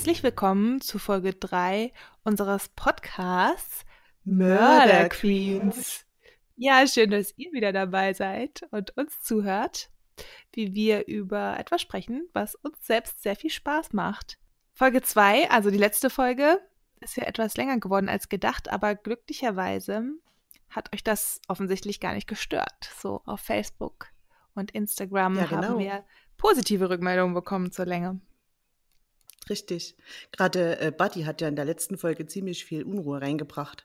Herzlich willkommen zu Folge 3 unseres Podcasts Murder Queens. Ja, schön, dass ihr wieder dabei seid und uns zuhört, wie wir über etwas sprechen, was uns selbst sehr viel Spaß macht. Folge 2, also die letzte Folge, ist ja etwas länger geworden als gedacht, aber glücklicherweise hat euch das offensichtlich gar nicht gestört. So auf Facebook und Instagram Ja, haben genau. wir positive Rückmeldungen bekommen zur Länge. Richtig. Gerade äh, Buddy hat ja in der letzten Folge ziemlich viel Unruhe reingebracht.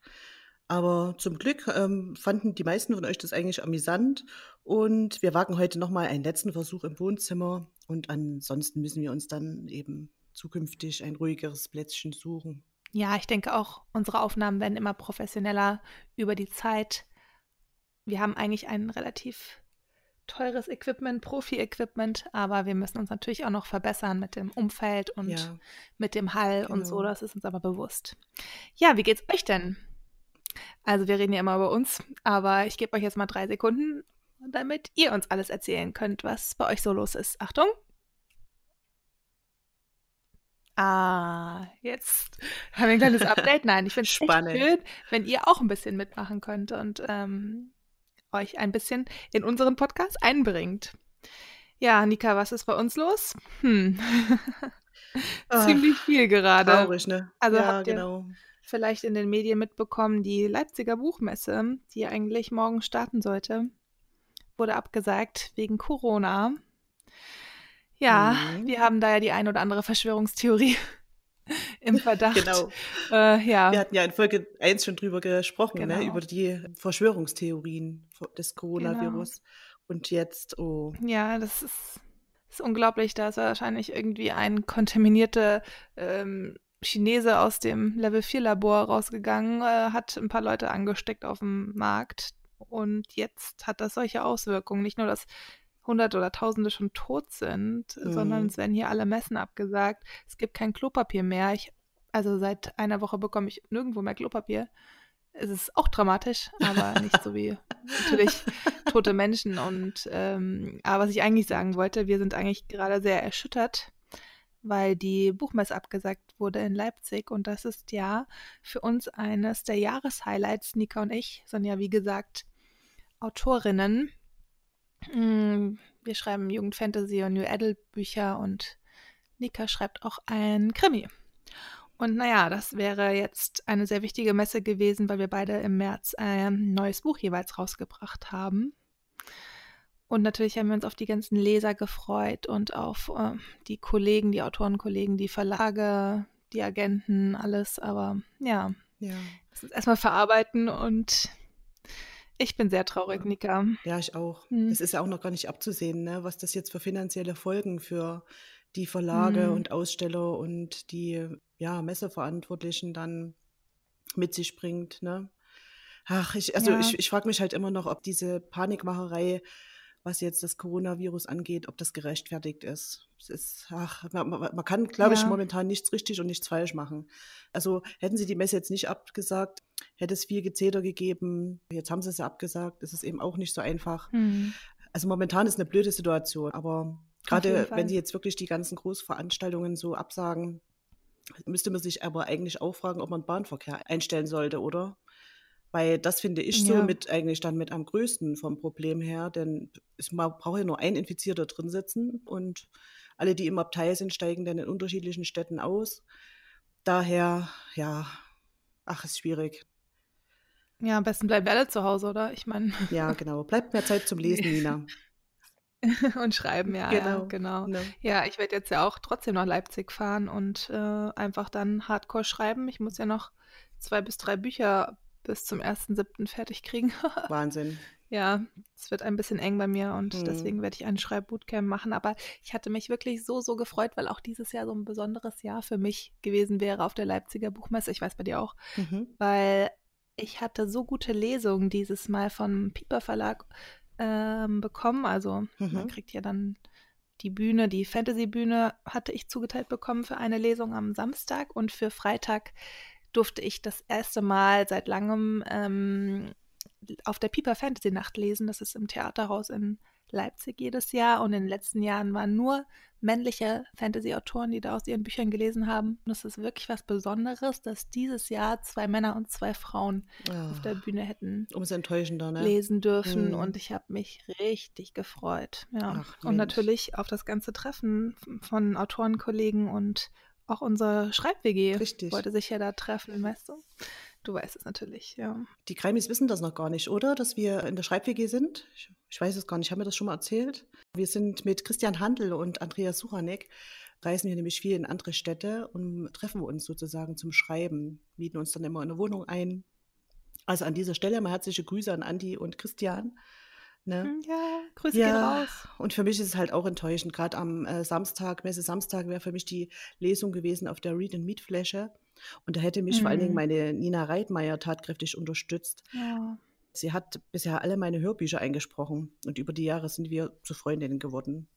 Aber zum Glück ähm, fanden die meisten von euch das eigentlich amüsant. Und wir wagen heute nochmal einen letzten Versuch im Wohnzimmer. Und ansonsten müssen wir uns dann eben zukünftig ein ruhigeres Plätzchen suchen. Ja, ich denke auch, unsere Aufnahmen werden immer professioneller über die Zeit. Wir haben eigentlich ein relativ teures Equipment, Profi-Equipment, aber wir müssen uns natürlich auch noch verbessern mit dem Umfeld und Ja, mit dem Hall und so, genau. das ist uns aber bewusst. Ja, wie geht's euch denn? Also wir reden ja immer über uns, aber ich gebe euch jetzt mal drei Sekunden, damit ihr uns alles erzählen könnt, was bei euch so los ist. Achtung! Ah, jetzt haben wir ein kleines Update. Nein, ich finde es Spannend. schön, wenn ihr auch ein bisschen mitmachen könnt und ähm, euch ein bisschen in unseren Podcast einbringt. Ja, Nika, was ist bei uns los? Hm. Ach, Ziemlich viel gerade. traurig, ne? Also ja, habt ihr genau. vielleicht in den Medien mitbekommen, die Leipziger Buchmesse, die eigentlich morgen starten sollte, wurde abgesagt wegen Corona. Ja, Mhm. wir haben da ja die ein oder andere Verschwörungstheorie im Verdacht. Genau. Äh, ja, Wir hatten ja in Folge 1 schon drüber gesprochen, ne? Genau. über die Verschwörungstheorien des Coronavirus. Und jetzt, oh, ja, das ist, ist unglaublich. Da ist wahrscheinlich irgendwie ein kontaminierter ähm, Chinese aus dem Level 4 Labor rausgegangen, äh, hat ein paar Leute angesteckt auf dem Markt und jetzt hat das solche Auswirkungen. Nicht nur, dass Hunderte oder Tausende schon tot sind, Mhm. sondern es werden hier alle Messen abgesagt. Es gibt kein Klopapier mehr. Ich, also seit einer Woche bekomme ich nirgendwo mehr Klopapier. Es ist auch dramatisch, aber nicht so wie natürlich tote Menschen. Und ähm, aber was ich eigentlich sagen wollte, wir sind eigentlich gerade sehr erschüttert, weil die Buchmesse abgesagt wurde in Leipzig und das ist ja für uns eines der Jahreshighlights. Nika und ich sind ja wie gesagt Autorinnen. Mm, Wir schreiben Jugendfantasy und New Adult Bücher und Nika schreibt auch ein Krimi. Und naja, das wäre jetzt eine sehr wichtige Messe gewesen, weil wir beide im März ein neues Buch jeweils rausgebracht haben. Und natürlich haben wir uns auf die ganzen Leser gefreut und auf äh, die Kollegen, die Autorenkollegen, die Verlage, die Agenten, alles. Aber ja, ja. das ist erstmal verarbeiten und ich bin sehr traurig, Nika. Ja, ich auch. Hm. Es ist ja auch noch gar nicht abzusehen, ne, was das jetzt für finanzielle Folgen für die Verlage Hm. und Aussteller und die ja, Messeverantwortlichen dann mit sich bringt. Ne? Ach, ich, also Ja. ich, ich frage mich halt immer noch, ob diese Panikmacherei, was jetzt das Coronavirus angeht, ob das gerechtfertigt ist. Es ist, ach, man, man kann, glaube ich, Ja. momentan nichts richtig und nichts falsch machen. Also hätten sie die Messe jetzt nicht abgesagt, hätte es viel Gezeter gegeben. Jetzt haben sie es ja abgesagt. Es ist eben auch nicht so einfach. Hm. Also momentan ist eine blöde Situation, aber gerade wenn sie jetzt wirklich die ganzen Großveranstaltungen so absagen, müsste man sich aber eigentlich auch fragen, ob man Bahnverkehr einstellen sollte, oder? Weil das finde ich so Ja. mit eigentlich dann mit am größten vom Problem her, denn es braucht ja nur ein Infizierter drin sitzen und alle, die im Abteil sind, steigen dann in unterschiedlichen Städten aus. Daher, ja, ach, ist schwierig. Ja, am besten bleiben wir alle zu Hause, oder? Ich meine, Ja, genau. Bleibt mehr Zeit zum Lesen, Nina. und schreiben, ja, ja, Genau. genau. Ne? Ja, ich werde jetzt ja auch trotzdem nach Leipzig fahren und äh, einfach dann Hardcore schreiben. Ich muss ja noch zwei bis drei Bücher bis zum 1.7. fertig kriegen. Wahnsinn. ja, es wird ein bisschen eng bei mir und Mhm. deswegen werde ich ein Schreibbootcamp machen. Aber ich hatte mich wirklich so, so gefreut, weil auch dieses Jahr so ein besonderes Jahr für mich gewesen wäre auf der Leipziger Buchmesse. Ich weiß bei dir auch, Mhm. weil ich hatte so gute Lesungen dieses Mal vom Piper Verlag ähm, bekommen. Also man Mhm. kriegt ja dann die Bühne, die Fantasy-Bühne hatte ich zugeteilt bekommen für eine Lesung am Samstag und für Freitag durfte ich das erste Mal seit langem ähm, auf der Piper Fantasy Nacht lesen. Das ist im Theaterhaus in Leipzig jedes Jahr und in den letzten Jahren waren nur männliche Fantasy-Autoren, die da aus ihren Büchern gelesen haben. Und es ist wirklich was Besonderes, dass dieses Jahr zwei Männer und zwei Frauen Ah, auf der Bühne hätten umso enttäuschender, ne? lesen dürfen Mhm. und ich habe mich richtig gefreut. Ja. Ach, und natürlich auf das ganze Treffen von Autorenkollegen und auch unsere Schreib-WG Richtig. wollte sich ja da treffen, weißt du? Du weißt es natürlich, ja. Die Krimis wissen das noch gar nicht, oder? Dass wir in der Schreib-WG sind? Ich, ich weiß es gar nicht. Haben wir das schon mal erzählt? Wir sind mit Christian Handel und Andreas Suchanek, reisen wir nämlich viel in andere Städte und treffen uns sozusagen zum Schreiben, mieten uns dann immer in eine Wohnung ein. Also an dieser Stelle mal herzliche Grüße an Andi und Christian. Ne? Hm, Ja, Grüße Ja. gehen raus. Und für mich ist es halt auch enttäuschend. Gerade am äh, Samstag, Messe Samstag, wäre für mich die Lesung gewesen auf der Read and Meet Fläche. Und da hätte mich vor allen Dingen Mhm. meine Nina Reitmeier tatkräftig unterstützt. Ja. Sie hat bisher alle meine Hörbücher eingesprochen und über die Jahre sind wir zu Freundinnen geworden.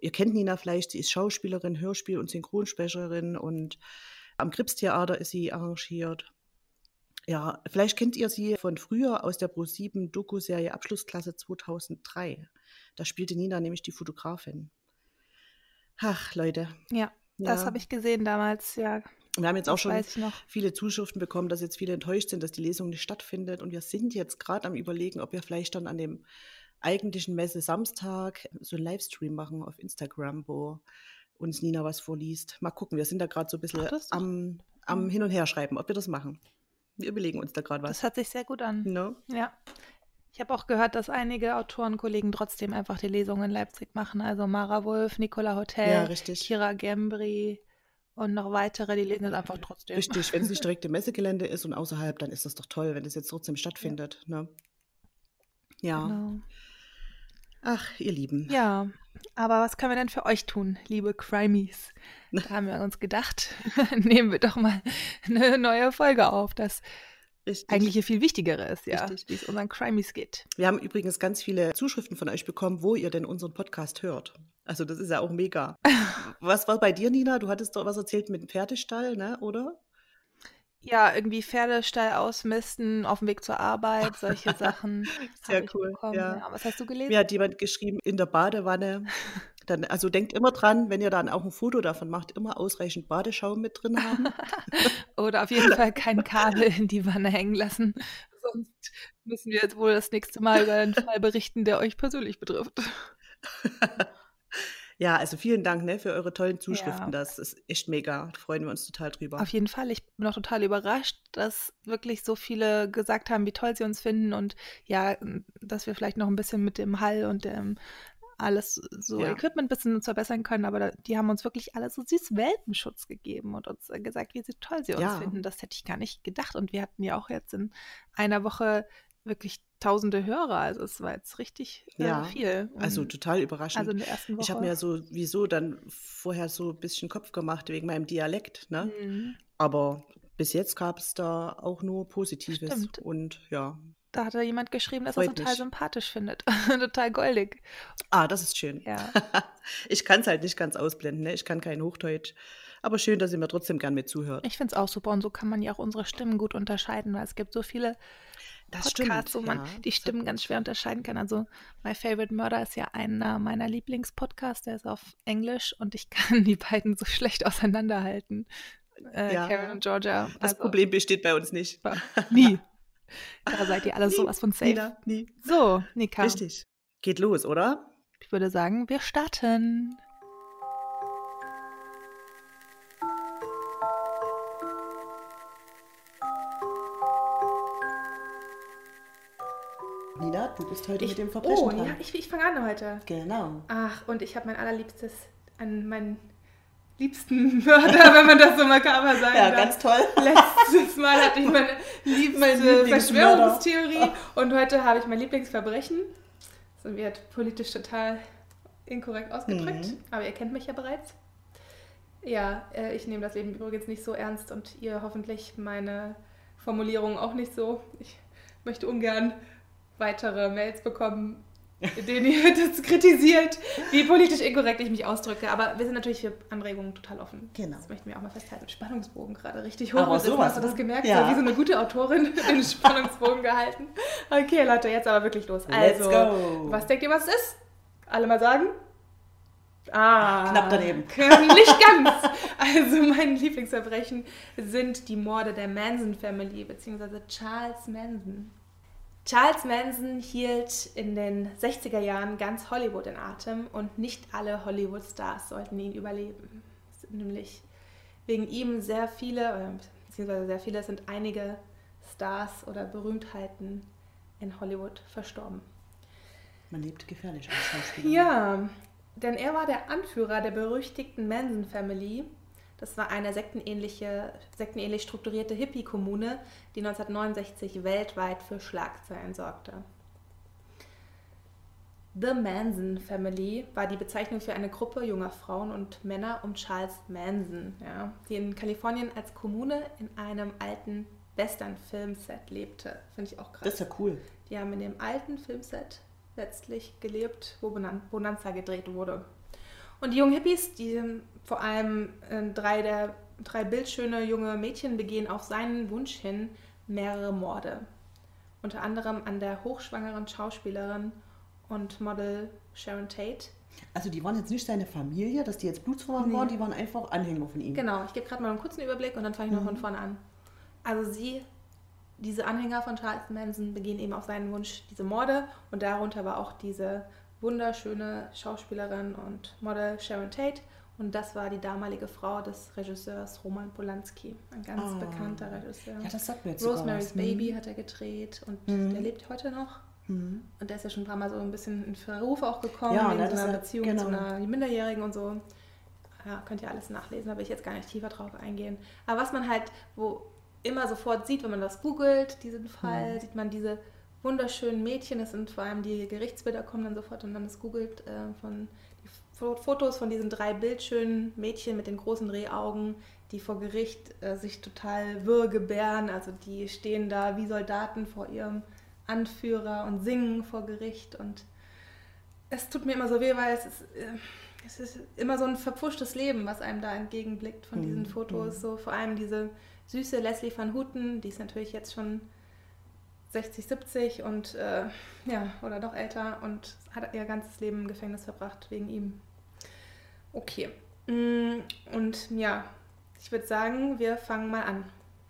Ihr kennt Nina vielleicht, sie ist Schauspielerin, Hörspiel- und Synchronsprecherin und am Kripstheater ist sie arrangiert. Ja, vielleicht kennt ihr sie von früher aus der Pro7 Doku-Serie Abschlussklasse 2003. Da spielte Nina nämlich die Fotografin. Ach, Leute. Ja, das Ja. habe ich gesehen damals, ja. Wir haben jetzt auch Das schon viele Zuschriften bekommen, dass jetzt viele enttäuscht sind, dass die Lesung nicht stattfindet. Und wir sind jetzt gerade am Überlegen, ob wir vielleicht dann an dem eigentlichen Messe Samstag so einen Livestream machen auf Instagram, wo uns Nina was vorliest. Mal gucken, wir sind da gerade so ein bisschen Ach, das am, am Hin- und Herschreiben, ob wir das machen. Wir überlegen uns da gerade was. Das hört sich sehr gut an. No? Ja. Ich habe auch gehört, dass einige Autorenkollegen trotzdem einfach die Lesung in Leipzig machen. Also Mara Wolf, Nicola Hotel, Ja. Kira Gembri und noch weitere, die lesen es einfach trotzdem. Richtig, wenn es nicht direkt im Messegelände ist und außerhalb, dann ist das doch toll, wenn das jetzt trotzdem stattfindet. Ne? Ja. Genau. Ach, ihr Lieben. Ja, aber was können wir denn für euch tun, liebe Crimies? Da haben wir uns gedacht, nehmen wir doch mal eine neue Folge auf, das Richtig. eigentlich hier viel Wichtigere ist, ja, wie es unseren Crimies geht. Wir haben übrigens ganz viele Zuschriften von euch bekommen, wo ihr denn unseren Podcast hört. Also das ist ja auch mega. Was war bei dir, Nina? Du hattest doch was erzählt mit dem Pferdestall, ne? Oder? Ja, irgendwie Pferdestall ausmisten, auf dem Weg zur Arbeit, solche Sachen. Sehr cool, bekommen. ja. Was hast du gelesen? Mir hat jemand geschrieben, in der Badewanne. Dann, also denkt immer dran, wenn ihr dann auch ein Foto davon macht, immer ausreichend Badeschaum mit drin haben. Oder auf jeden Fall kein Kabel in die Wanne hängen lassen. Sonst müssen wir jetzt wohl das nächste Mal über einen Fall berichten, der euch persönlich betrifft. ja, also vielen Dank ne, für eure tollen Zuschriften. Ja. Das ist echt mega. Da freuen wir uns total drüber. Auf jeden Fall. Ich bin auch total überrascht, dass wirklich so viele gesagt haben, wie toll sie uns finden und ja, dass wir vielleicht noch ein bisschen mit dem Hall und dem alles so Ja. Equipment ein bisschen verbessern können, aber da, die haben uns wirklich alle so süß Welpenschutz gegeben und uns gesagt, wie toll sie uns Ja. finden. Das hätte ich gar nicht gedacht. Und wir hatten ja auch jetzt in einer Woche wirklich tausende Hörer. Also es war jetzt richtig äh, Ja, viel. Also Und- total überraschend. also in der ersten Woche. ich habe mir sowieso dann vorher so ein bisschen Kopf gemacht wegen meinem Dialekt, ne? Mhm. Aber bis jetzt gab es da auch nur Positives. Stimmt. Und ja. Da hatte jemand geschrieben, dass er es total mich. sympathisch findet. total goldig. Ah, das ist schön. Ja. ich kann es halt nicht ganz ausblenden, ne? Ich kann kein Hochdeutsch. Aber schön, dass ihr mir trotzdem gern mit zuhört. Ich finde es auch super und so kann man ja auch unsere Stimmen gut unterscheiden, weil es gibt so viele Das Podcasts, stimmt, wo man ja. die Das Stimmen ganz schwer unterscheiden kann. Also My Favorite Murder ist ja einer meiner Lieblingspodcasts, der ist auf Englisch und ich kann die beiden so schlecht auseinanderhalten. Äh, Ja. Karen und Georgia. Das also, Problem besteht bei uns nicht. Nie. Da seid ihr alle Nie, sowas von safe. Nina, nie. So, Nika, Richtig. Geht los, oder? ich würde sagen, wir starten. Du bist heute Ich, mit dem Verbrechen oh, dran. ja, ich, ich fange an heute. Genau. Ach, und ich habe mein allerliebstes, an meinen liebsten Mörder, wenn man das so makaber sagen Ja, darf. ganz toll. Letztes Mal hatte ich meine liebste Lieblingsmörder. Verschwörungstheorie und heute habe ich mein Lieblingsverbrechen. So wird politisch total inkorrekt ausgedrückt, Mhm. aber ihr kennt mich ja bereits. Ja, äh, ich nehme das Leben übrigens nicht so ernst und ihr hoffentlich meine Formulierung auch nicht so. Ich möchte ungern weitere Mails bekommen, in denen ihr das kritisiert, wie politisch inkorrekt ich mich ausdrücke. Aber wir sind natürlich für Anregungen total offen. Genau. Das möchten wir auch mal festhalten. Spannungsbogen gerade richtig hoch. Aber sowas, Hast du das ne? gemerkt? Ja. So wie so eine gute Autorin den Spannungsbogen gehalten. Okay, Leute, jetzt aber wirklich los. Let's Also, go. was denkt ihr, was es ist? Alle mal sagen? Ah, Knapp daneben. Nicht ganz. Also mein Lieblingsverbrechen sind die Morde der Manson Family bzw. Charles Manson. Charles Manson hielt in den 60er Jahren ganz Hollywood in Atem und nicht alle Hollywood-Stars sollten ihn überleben. Es sind nämlich wegen ihm sehr viele, beziehungsweise sehr viele sind einige Stars oder Berühmtheiten in Hollywood verstorben. Man lebt gefährlich als Schauspieler. Ja, denn er war der Anführer der berüchtigten Manson Family. Das war eine sektenähnliche, sektenähnlich strukturierte Hippie-Kommune, die 1969 weltweit für Schlagzeilen sorgte. The Manson Family war die Bezeichnung für eine Gruppe junger Frauen und Männer um Charles Manson, ja, die in Kalifornien als Kommune in einem alten Western-Filmset lebte. Finde ich auch krass. Das ist ja cool. Die haben in dem alten Filmset letztlich gelebt, wo Bonanza gedreht wurde. Und die jungen Hippies, die vor allem äh, drei der drei bildschöne junge Mädchen begehen auf seinen Wunsch hin mehrere Morde. Unter anderem an der hochschwangeren Schauspielerin und Model Sharon Tate. Also die waren jetzt nicht seine Familie, dass die jetzt Blutsverwandt Nee. waren, die waren einfach Anhänger von ihm. Genau, ich gebe gerade mal einen kurzen Überblick und dann fange ich noch von vorne an. Also sie, diese Anhänger von Charles Manson begehen eben auf seinen Wunsch diese Morde und darunter war auch diese wunderschöne Schauspielerin und Model Sharon Tate und das war die damalige Frau des Regisseurs Roman Polanski, ein ganz Ah. bekannter Regisseur. Ja, das sagt mir jetzt Rosemary's was. Baby hat er gedreht und der lebt heute noch. Mhm. Und der ist ja schon ein paar Mal so ein bisschen in Verruf auch gekommen, Ja, wegen ne, so einer Beziehung genau. zu einer Minderjährigen und so. Ja, könnt ihr alles nachlesen, da will ich jetzt gar nicht tiefer drauf eingehen. Aber was man halt, wo immer sofort sieht, wenn man das googelt, diesen Fall, Mhm. sieht man diese wunderschönen Mädchen, das sind vor allem die Gerichtsbilder, kommen dann sofort und dann das googelt äh, von Fotos von diesen drei bildschönen Mädchen mit den großen Rehaugen, die vor Gericht äh, sich total wirr gebären, also die stehen da wie Soldaten vor ihrem Anführer und singen vor Gericht und es tut mir immer so weh, weil es ist, äh, es ist immer so ein verpfuschtes Leben, was einem da entgegenblickt von diesen Mhm, Fotos. So vor allem diese süße Leslie van Houten, die ist natürlich jetzt schon 60, 70 und äh, ja, oder doch älter und hat ihr ganzes Leben im Gefängnis verbracht wegen ihm. Okay. Mm, Und ja, ich würde sagen, wir fangen mal an.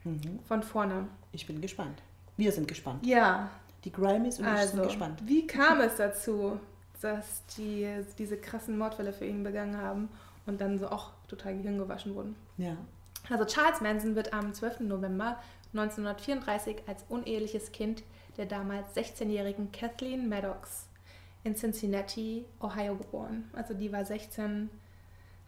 Mhm. Von vorne. Ich bin gespannt. Wir sind gespannt. Ja, Die Grimies und ich also, sind gespannt. wie kam es dazu, dass die diese krassen Mordfälle für ihn begangen haben und dann so auch total gehirngewaschen wurden? Ja. Also Charles Manson wird am 12. November 1934 als uneheliches Kind der damals 16-jährigen Kathleen Maddox in Cincinnati, Ohio geboren. Also die war 16,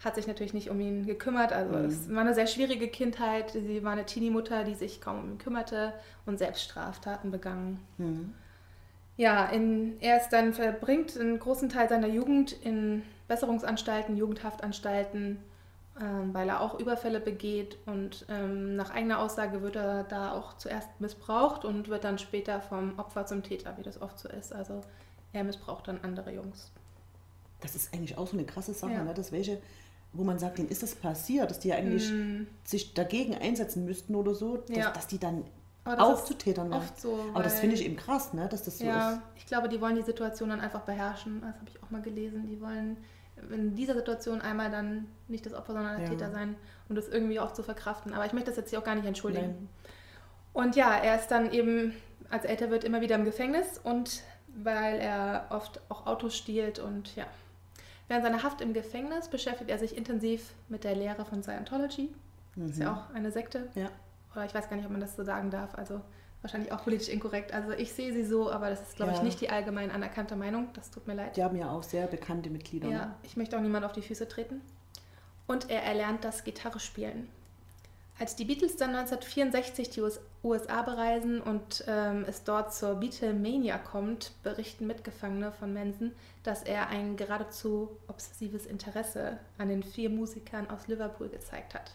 hat sich natürlich nicht um ihn gekümmert. Also Mhm. es war eine sehr schwierige Kindheit. Sie war eine Teenie-Mutter, die sich kaum um ihn kümmerte und selbst Straftaten begangen. Mhm. Ja, in, er ist dann verbringt einen großen Teil seiner Jugend in Besserungsanstalten, Jugendhaftanstalten, ähm, weil er auch Überfälle begeht und ähm, nach eigener Aussage wird er da auch zuerst missbraucht und wird dann später vom Opfer zum Täter, wie das oft so ist. Also er missbraucht dann andere Jungs. Das ist eigentlich auch so eine krasse Sache, Ja. ne? dass welche, wo man sagt, denen ist das passiert, dass die ja eigentlich Mm, sich dagegen einsetzen müssten oder so, dass, Ja. dass die dann auch zu Tätern werden. so. Aber das finde ich eben krass, ne? dass das so ja, ist. ich glaube, die wollen die Situation dann einfach beherrschen. Das habe ich auch mal gelesen. Die wollen in dieser Situation einmal dann nicht das Opfer, sondern der Ja. Täter sein und das irgendwie auch zu verkraften. Aber ich möchte das jetzt hier auch gar nicht entschuldigen. Nein. Und ja, er ist dann eben, als er älter wird, immer wieder im Gefängnis und weil er oft auch Autos stiehlt und ja. Während seiner Haft im Gefängnis beschäftigt er sich intensiv mit der Lehre von Scientology. Das ist ja auch eine Sekte. Ja. Oder ich weiß gar nicht, ob man das so sagen darf. Also wahrscheinlich auch politisch inkorrekt. Also ich sehe sie so, aber das ist, glaube ich, Ja. nicht die allgemein anerkannte Meinung. Das tut mir leid. Die haben ja auch sehr bekannte Mitglieder. Ne? Ja, ich möchte auch niemand auf die Füße treten. Und er erlernt das Gitarre spielen. Als die Beatles dann 1964 die US- USA bereisen und ähm, es dort zur Beatlemania kommt, berichten Mitgefangene von Manson, dass er ein geradezu obsessives Interesse an den vier Musikern aus Liverpool gezeigt hat.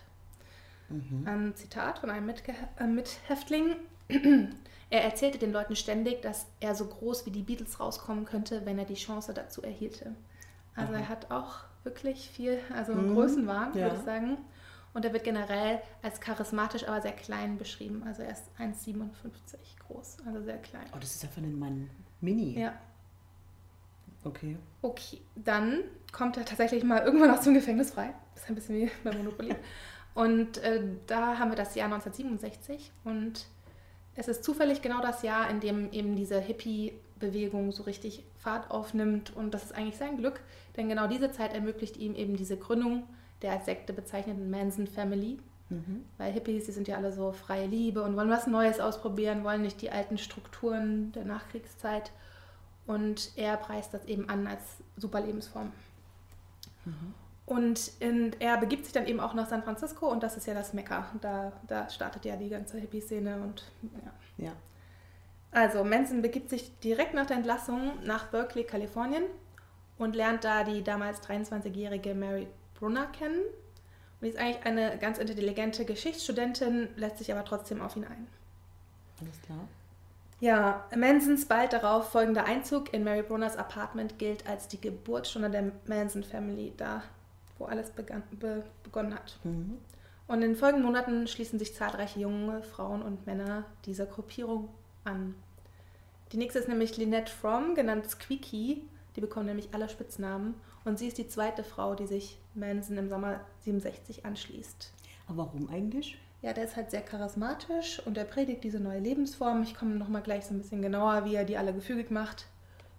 Mhm. Ein Zitat von einem Mitge äh, Mithäftling. er erzählte den Leuten ständig, dass er so groß wie die Beatles rauskommen könnte, wenn er die Chance dazu erhielte. Also Aha. er hat auch wirklich viel, also Mhm, Größenwahn, ja. würde ich sagen. Und er wird generell als charismatisch, aber sehr klein beschrieben. Also er ist 1,57 groß, also sehr klein. Oh, das ist ja für einen Mann mini. Ja, Okay. Okay, dann kommt er tatsächlich mal irgendwann aus dem Gefängnis frei. Das ist ein bisschen wie bei Monopoly. Und äh, da haben wir das Jahr 1967 und es ist zufällig genau das Jahr, in dem eben diese Hippie-Bewegung so richtig Fahrt aufnimmt und das ist eigentlich sein Glück, denn genau diese Zeit ermöglicht ihm eben diese Gründung der als Sekte bezeichneten Manson Family. Mhm. Weil Hippies, die sind ja alle so freie Liebe und wollen was Neues ausprobieren, wollen nicht die alten Strukturen der Nachkriegszeit. Und er preist das eben an als super Lebensform. Mhm. Und in, er begibt sich dann eben auch nach San Francisco und das ist ja das Mekka. Da, da startet ja die ganze Hippie-Szene und ja. ja. Also Manson begibt sich direkt nach der Entlassung nach Berkeley, Kalifornien und lernt da die damals 23-jährige Mary Brunner kennen. Und die ist eigentlich eine ganz intelligente Geschichtsstudentin, lässt sich aber trotzdem auf ihn ein. Alles klar. Ja, Mansons bald darauf folgender Einzug in Mary Brunners Apartment gilt als die Geburtsstunde der Manson Family, da wo alles begann, be, begonnen hat. Mhm. Und in den folgenden Monaten schließen sich zahlreiche junge Frauen und Männer dieser Gruppierung an. Die nächste ist nämlich Lynette Fromm, genannt Squeaky. Die bekommen nämlich alle Spitznamen. Und sie ist die zweite Frau, die sich Manson im Sommer 67 anschließt. Aber warum eigentlich? Ja, der ist halt sehr charismatisch und er predigt diese neue Lebensform. Ich komme nochmal gleich so ein bisschen genauer, wie er die alle gefügig macht.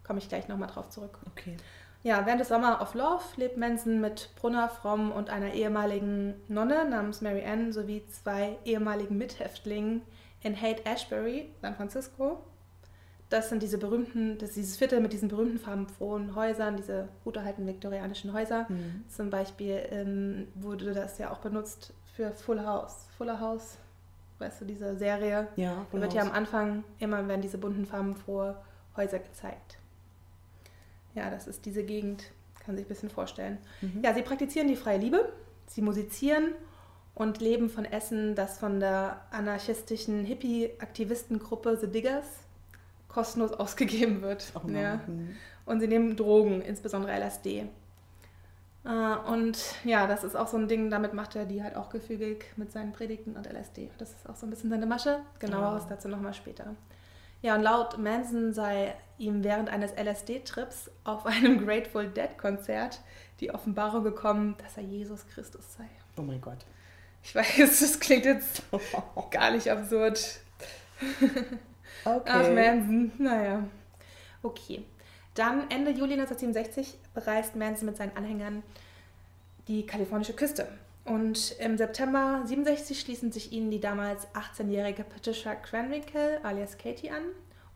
Komme ich gleich nochmal drauf zurück. Okay. Ja, während des Summer of Love lebt Manson mit Brunner Fromm und einer ehemaligen Nonne namens Mary Ann sowie zwei ehemaligen Mithäftlingen in Haight Ashbury, San Francisco. Das sind diese berühmten, das ist dieses Viertel mit diesen berühmten farbenfrohen Häusern, diese gut erhaltenen viktorianischen Häuser. Mhm. Zum Beispiel ähm, wurde das ja auch benutzt für Full House. Fuller House, weißt du, diese Serie. Ja, Full Da wird ja am Anfang immer werden diese bunten farbenfrohe Häuser gezeigt. Ja, das ist diese Gegend, kann sich ein bisschen vorstellen. Mhm. Ja, sie praktizieren die freie Liebe, sie musizieren und leben von Essen, das von der anarchistischen Hippie-Aktivistengruppe The Diggers kostenlos ausgegeben wird. Oh ja. Und sie nehmen Drogen, insbesondere LSD. Äh, und ja, das ist auch so ein Ding, damit macht er die halt auch gefügig mit seinen Predigten und LSD. Das ist auch so ein bisschen seine Masche. Genaueres oh. dazu nochmal später. Ja, und laut Manson sei ihm während eines LSD-Trips auf einem Grateful Dead-Konzert die Offenbarung gekommen, dass er Jesus Christus sei. Oh mein Gott. Ich weiß, das klingt jetzt gar nicht absurd. Okay. Ach, Manson, naja. Okay. Dann Ende Juli 1967 bereist Manson mit seinen Anhängern die kalifornische Küste. Und im September 67 schließen sich ihnen die damals 18-jährige Patricia Cranwinkle alias Katie an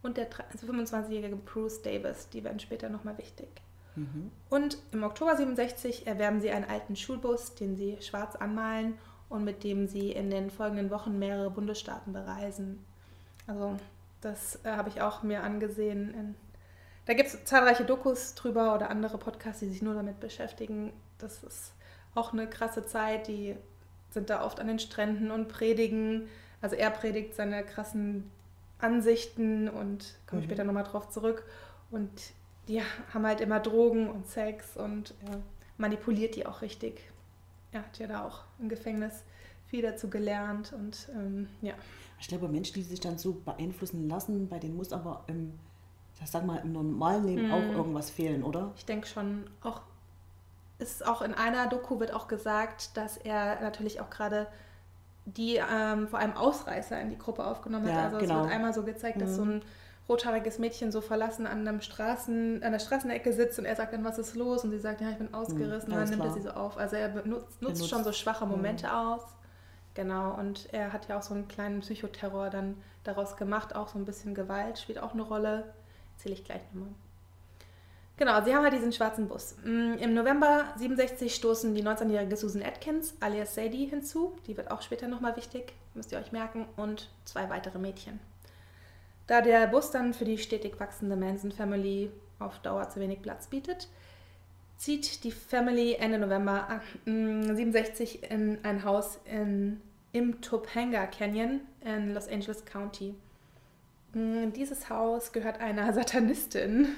und der 25-jährige also Bruce Davis. Die werden später nochmal wichtig. Mhm. Und im Oktober 67 erwerben sie einen alten Schulbus, den sie schwarz anmalen und mit dem sie in den folgenden Wochen mehrere Bundesstaaten bereisen. Also das äh, habe ich auch mir angesehen. In, da gibt es zahlreiche Dokus drüber oder andere Podcasts, die sich nur damit beschäftigen. Das ist auch eine krasse Zeit. Die sind da oft an den Stränden und predigen. Also er predigt seine krassen Ansichten und komme mhm. später nochmal drauf zurück. Und die haben halt immer Drogen und Sex und ja, manipuliert die auch richtig. Er hat ja da auch im Gefängnis viel dazu gelernt und ähm, ja. Ich glaube, Menschen, die sich dann so beeinflussen lassen, bei denen muss aber im, sag mal, im normalen Leben mhm. auch irgendwas fehlen, oder? Ich denke schon, auch ist auch in einer Doku wird auch gesagt, dass er natürlich auch gerade die ähm, vor allem Ausreißer in die Gruppe aufgenommen hat. Ja, also genau. es wird einmal so gezeigt, mhm. dass so ein rothaariges Mädchen so verlassen an, einem Straßen, an der Straßenecke sitzt und er sagt dann, was ist los? Und sie sagt, ja, ich bin ausgerissen. Mhm, und dann nimmt er sie so auf. Also er benutzt, nutzt schon so schwache mhm. Momente mhm. aus. Genau, und er hat ja auch so einen kleinen Psychoterror dann daraus gemacht, auch so ein bisschen Gewalt spielt auch eine Rolle. Erzähle ich gleich nochmal. Genau, sie haben halt diesen schwarzen Bus. Mm, Im November 67 stoßen die 19-jährige Susan Atkins alias Sadie hinzu. Die wird auch später nochmal wichtig, müsst ihr euch merken. Und zwei weitere Mädchen. Da der Bus dann für die stetig wachsende Manson Family auf Dauer zu wenig Platz bietet, zieht die Family Ende November 67 äh, in ein Haus in, im Topanga Canyon in Los Angeles County. Mm, dieses Haus gehört einer Satanistin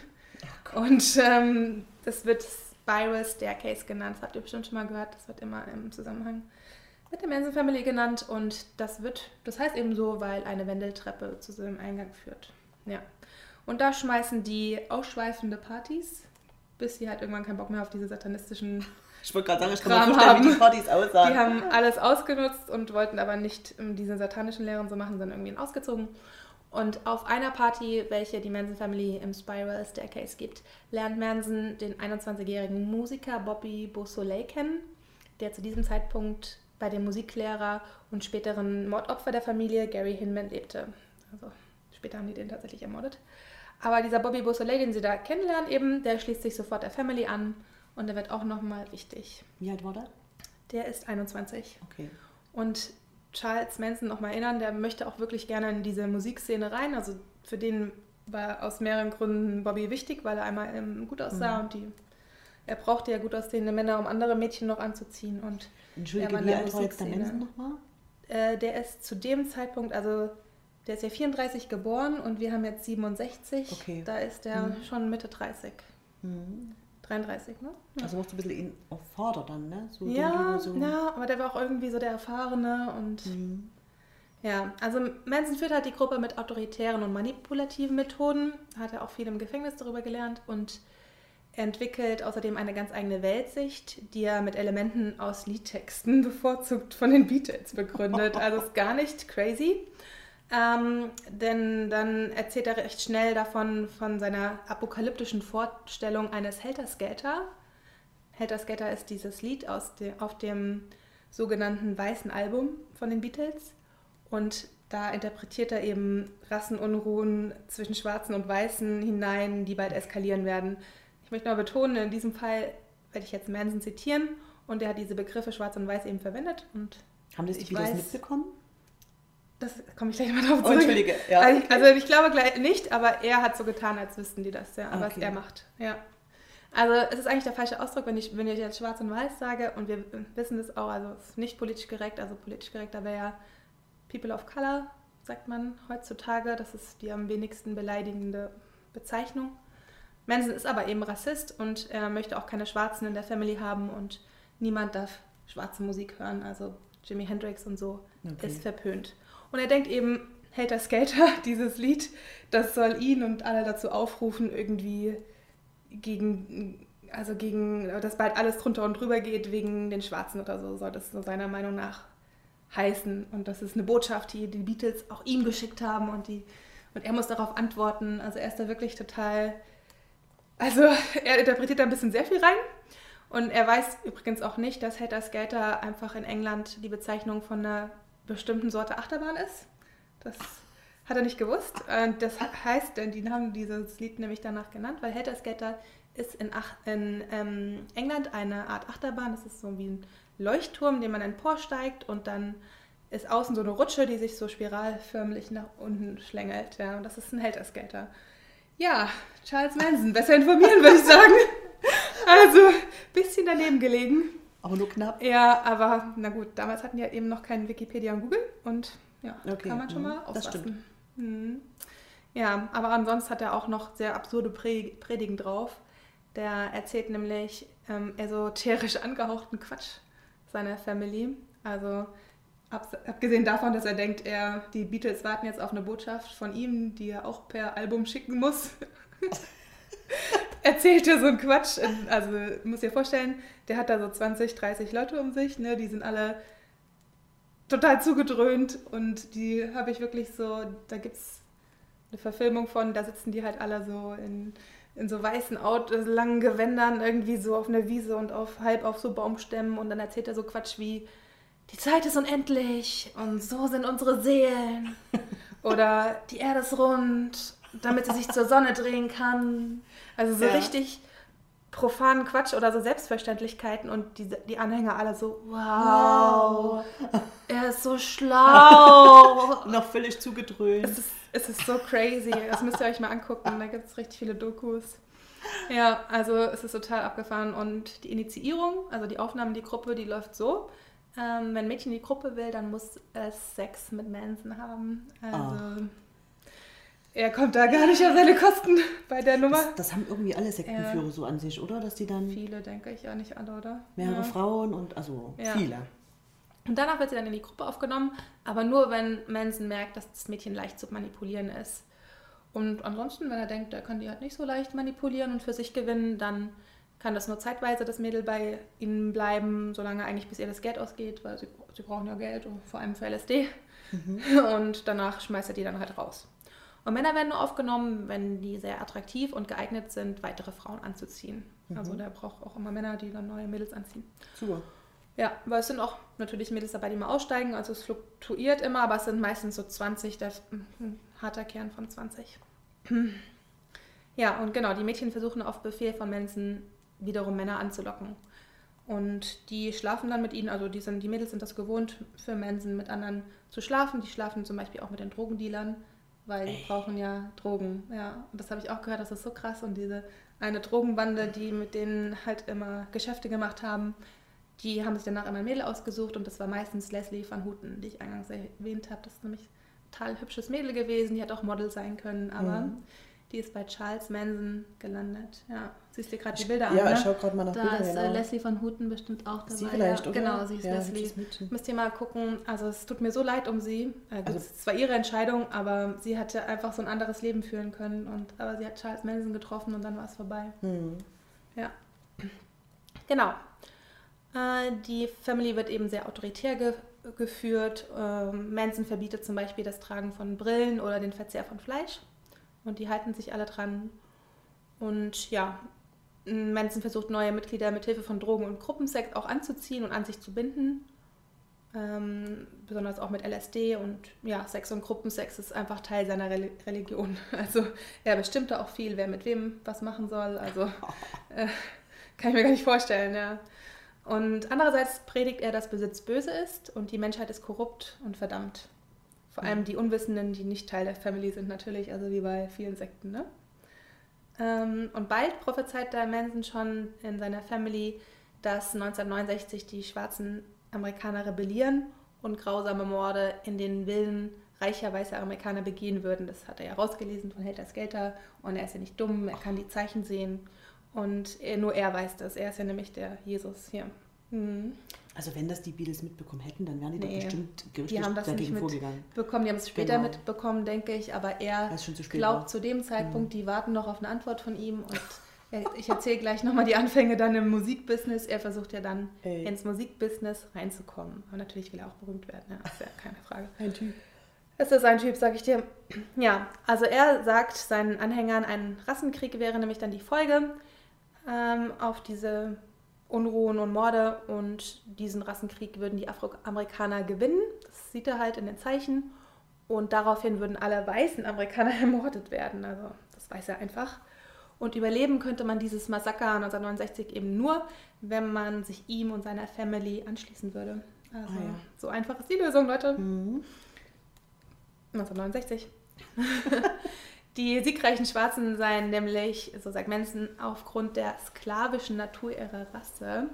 und ähm, das wird Spiral Staircase genannt. Das habt ihr bestimmt schon mal gehört. Das wird immer im Zusammenhang mit der Manson Family genannt. Und das wird, das heißt eben so, weil eine Wendeltreppe zu so einem Eingang führt. Ja. Und da schmeißen die ausschweifende Partys. Bis sie halt irgendwann keinen Bock mehr auf diese satanistischen Ich wollte gerade sagen, ich kann mir vorstellen, wie die haben. Partys aussahen. Die haben alles ausgenutzt und wollten aber nicht ähm, diese satanischen Lehren so machen, sondern irgendwie ausgezogen. Und auf einer Party, welche die Manson Family im Spiral Staircase gibt, lernt Manson den 21-jährigen Musiker Bobby Beausoleil kennen, der zu diesem Zeitpunkt bei dem Musiklehrer und späteren Mordopfer der Familie Gary Hinman lebte. Also später haben die den tatsächlich ermordet. Aber dieser Bobby Beausoleil, den sie da kennenlernen eben, der schließt sich sofort der Family an und der wird auch nochmal wichtig. Wie alt war der? Der ist 21. Okay. Und Charles Manson nochmal erinnern, der möchte auch wirklich gerne in diese Musikszene rein. Also für den war aus mehreren Gründen Bobby wichtig, weil er einmal ähm, gut aussah und die, er brauchte ja gut aussehende Männer, um andere Mädchen noch anzuziehen. Und Entschuldige, wie alt war jetzt der. Manson nochmal? äh, der ist zu dem Zeitpunkt, also der ist ja 34 geboren und wir haben jetzt 67. Okay. Da ist der Mhm. schon Mitte 30. Mhm. 33, ne? Ja. Also noch so ein bisschen ihn auf Vater dann, ne? So Ja, so. ja, aber der war auch irgendwie so der Erfahrene und Mhm. Ja, also Manson führt halt die Gruppe mit autoritären und manipulativen Methoden, hat er auch viel im Gefängnis darüber gelernt und entwickelt außerdem eine ganz eigene Weltsicht, die er mit Elementen aus Liedtexten bevorzugt von den Beatles begründet. Also ist gar nicht crazy. Ähm, denn dann erzählt er recht schnell davon, von seiner apokalyptischen Vorstellung eines Helter Skelter ist dieses Lied aus de, auf dem sogenannten Weißen Album von den Beatles. Und da interpretiert er eben Rassenunruhen zwischen Schwarzen und Weißen hinein, die bald eskalieren werden. Ich möchte mal betonen, in diesem Fall werde ich jetzt Manson zitieren und er hat diese Begriffe Schwarz und Weiß eben verwendet und Haben das die Beatles mitbekommen? Das komme ich gleich mal drauf Oh, zurück. Entschuldige, ja. Also ich, also ich glaube gleich nicht, aber er hat so getan, als wüssten die das, ja, was Okay. er macht. Ja. Also es ist eigentlich der falsche Ausdruck, wenn ich, wenn ich jetzt schwarz und weiß sage und wir wissen das auch, also es ist nicht politisch korrekt, also politisch korrekter wäre ja People of Color, sagt man heutzutage, das ist die am wenigsten beleidigende Bezeichnung. Manson ist aber eben Rassist und er möchte auch keine Schwarzen in der Family haben und niemand darf schwarze Musik hören, also Jimi Hendrix und so Okay. ist verpönt. Und er denkt eben, Hater Skater, dieses Lied, das soll ihn und alle dazu aufrufen, irgendwie gegen, also gegen, dass bald alles drunter und drüber geht wegen den Schwarzen oder so, soll das so seiner Meinung nach heißen. Und das ist eine Botschaft, die die Beatles auch ihm geschickt haben und, die, und er muss darauf antworten. Also er ist da wirklich total, also er interpretiert da ein bisschen sehr viel rein. Und er weiß übrigens auch nicht, dass Hater Skater einfach in England die Bezeichnung von einer bestimmten Sorte Achterbahn ist. Das hat er nicht gewusst. Und das heißt, denn die haben dieses Lied nämlich danach genannt, weil Hater Skater ist in, Ach in ähm, England eine Art Achterbahn. Das ist so wie ein Leuchtturm, den man emporsteigt und dann ist außen so eine Rutsche, die sich so spiralförmig nach unten schlängelt. Ja, und das ist ein Hater Skater. Ja, Charles Manson, besser informieren, würde ich sagen. Also, bisschen daneben gelegen. Aber nur knapp. Ja, aber na gut, damals hatten halt eben noch keinen Wikipedia und Google und ja, Okay, kann man schon mhm, mal das aufpassen. Mhm. Ja, aber ansonsten hat er auch noch sehr absurde Predigen drauf. Der erzählt nämlich ähm, esoterisch angehauchten Quatsch seiner Family. Also abgesehen davon, dass er denkt, er, die Beatles warten jetzt auf eine Botschaft von ihm, die er auch per Album schicken muss. erzählt er so einen Quatsch. Also, muss dir vorstellen, der hat da so 20, 30 Leute um sich, ne? Die sind alle total zugedröhnt und die habe ich wirklich so, da gibt es eine Verfilmung von, da sitzen die halt alle so in, in so weißen Autos, langen Gewändern irgendwie so auf einer Wiese und auf halb auf so Baumstämmen und dann erzählt er so Quatsch wie die Zeit ist unendlich und so sind unsere Seelen oder die Erde ist rund, damit sie sich zur Sonne drehen kann. Also so Ja. richtig profanen Quatsch oder so Selbstverständlichkeiten und die, die Anhänger alle so, wow, er ist so schlau. Noch völlig zugedröhnt. Es ist, es ist so crazy. Das müsst ihr euch mal angucken. Da gibt es richtig viele Dokus. Ja, also es ist total abgefahren. Und die Initiierung, also die Aufnahme in die Gruppe, die läuft so. Ähm, wenn ein Mädchen die Gruppe will, dann muss es Sex mit Manson haben. Also er kommt da gar nicht auf seine Kosten bei der Nummer. Das, das haben irgendwie alle Sektenführer so an sich, oder? Dass die dann Viele, denke ich, ja nicht alle, oder? mehrere ja. Frauen und also Ja. viele. Und danach wird sie dann in die Gruppe aufgenommen, aber nur wenn Manson merkt, dass das Mädchen leicht zu manipulieren ist. Und ansonsten, wenn er denkt, er kann die halt nicht so leicht manipulieren und für sich gewinnen, dann kann das nur zeitweise das Mädel bei ihnen bleiben, solange eigentlich bis ihr das Geld ausgeht, weil sie, sie brauchen ja Geld, vor allem für LSD. Mhm. Und danach schmeißt er die dann halt raus. Und Männer werden nur aufgenommen, wenn die sehr attraktiv und geeignet sind, weitere Frauen anzuziehen. Mhm. Also der braucht auch immer Männer, die dann neue Mädels anziehen. Super. Ja, weil es sind auch natürlich Mädels dabei, die mal aussteigen. Also es fluktuiert immer, aber es sind meistens so 20, der, ein harter Kern von 20. Ja, und genau, die Mädchen versuchen auf Befehl von Mensen wiederum Männer anzulocken. Und die schlafen dann mit ihnen, also die, sind, die Mädels sind das gewohnt, für Mensen mit anderen zu schlafen. Die schlafen zum Beispiel auch mit den Drogendealern weil die brauchen ja Drogen. Ja, und das habe ich auch gehört, das ist so krass. Und diese eine Drogenbande, die mit denen halt immer Geschäfte gemacht haben, die haben sich danach immer ein Mädel ausgesucht und das war meistens Leslie van Houten, die ich eingangs erwähnt habe. Das ist nämlich ein total hübsches Mädel gewesen, die hat auch Model sein können, aber mhm. Die ist bei Charles Manson gelandet. Ja, siehst du gerade die Bilder ja, an. Ja, ne? ich schaue gerade mal nach da Bildern. Da ist äh, Leslie von Houten bestimmt auch dabei. Sie vielleicht, ja, oder? Genau, sie ist ja, Leslie. Müsst ihr mal gucken. Also es tut mir so leid um sie. Äh, also, es war ihre Entscheidung, aber sie hätte einfach so ein anderes Leben führen können. Und, aber sie hat Charles Manson getroffen und dann war es vorbei. Hm. Ja. Genau. Äh, die Family wird eben sehr autoritär ge geführt. Ähm, Manson verbietet zum Beispiel das Tragen von Brillen oder den Verzehr von Fleisch. Und die halten sich alle dran. Und ja, Manson versucht neue Mitglieder mit Hilfe von Drogen und Gruppensex auch anzuziehen und an sich zu binden. Ähm, besonders auch mit LSD und ja, Sex und Gruppensex ist einfach Teil seiner Re Religion. Also er bestimmt da auch viel, wer mit wem was machen soll. Also äh, kann ich mir gar nicht vorstellen, ja. Und andererseits predigt er, dass Besitz böse ist und die Menschheit ist korrupt und verdammt. Vor allem die Unwissenden, die nicht Teil der Family sind, natürlich, also wie bei vielen Sekten. Ne? Ähm, und bald prophezeit der Manson schon in seiner Family, dass 1969 die schwarzen Amerikaner rebellieren und grausame Morde in den Villen reicher weißer Amerikaner begehen würden. Das hat er ja rausgelesen von Helter Skelter und er ist ja nicht dumm, er kann die Zeichen sehen und er, nur er weiß das. Er ist ja nämlich der Jesus hier. Mhm. Also wenn das die Beatles mitbekommen hätten, dann wären die nee, doch bestimmt die haben das dagegen nicht vorgegangen. Bekommen. Die haben es später genau. mitbekommen, denke ich, aber er zu glaubt war. zu dem Zeitpunkt, mhm. die warten noch auf eine Antwort von ihm und ich erzähle gleich nochmal die Anfänge dann im Musikbusiness. Er versucht ja dann Ey. ins Musikbusiness reinzukommen. Aber natürlich will er auch berühmt werden, ja, ist ja keine Frage. Ein Typ. Es ist ein Typ, sag ich dir. Ja, also er sagt seinen Anhängern, ein Rassenkrieg wäre nämlich dann die Folge ähm, auf diese Unruhen und Morde und diesen Rassenkrieg würden die Afroamerikaner gewinnen. Das sieht er halt in den Zeichen. Und daraufhin würden alle weißen Amerikaner ermordet werden. Also das weiß er einfach. Und überleben könnte man dieses Massaker 1969 eben nur, wenn man sich ihm und seiner Family anschließen würde. Also ah, ja. so einfach ist die Lösung, Leute. Mhm. 1969. Die siegreichen Schwarzen seien nämlich, so sagt Manson, aufgrund der sklavischen Natur ihrer Rasse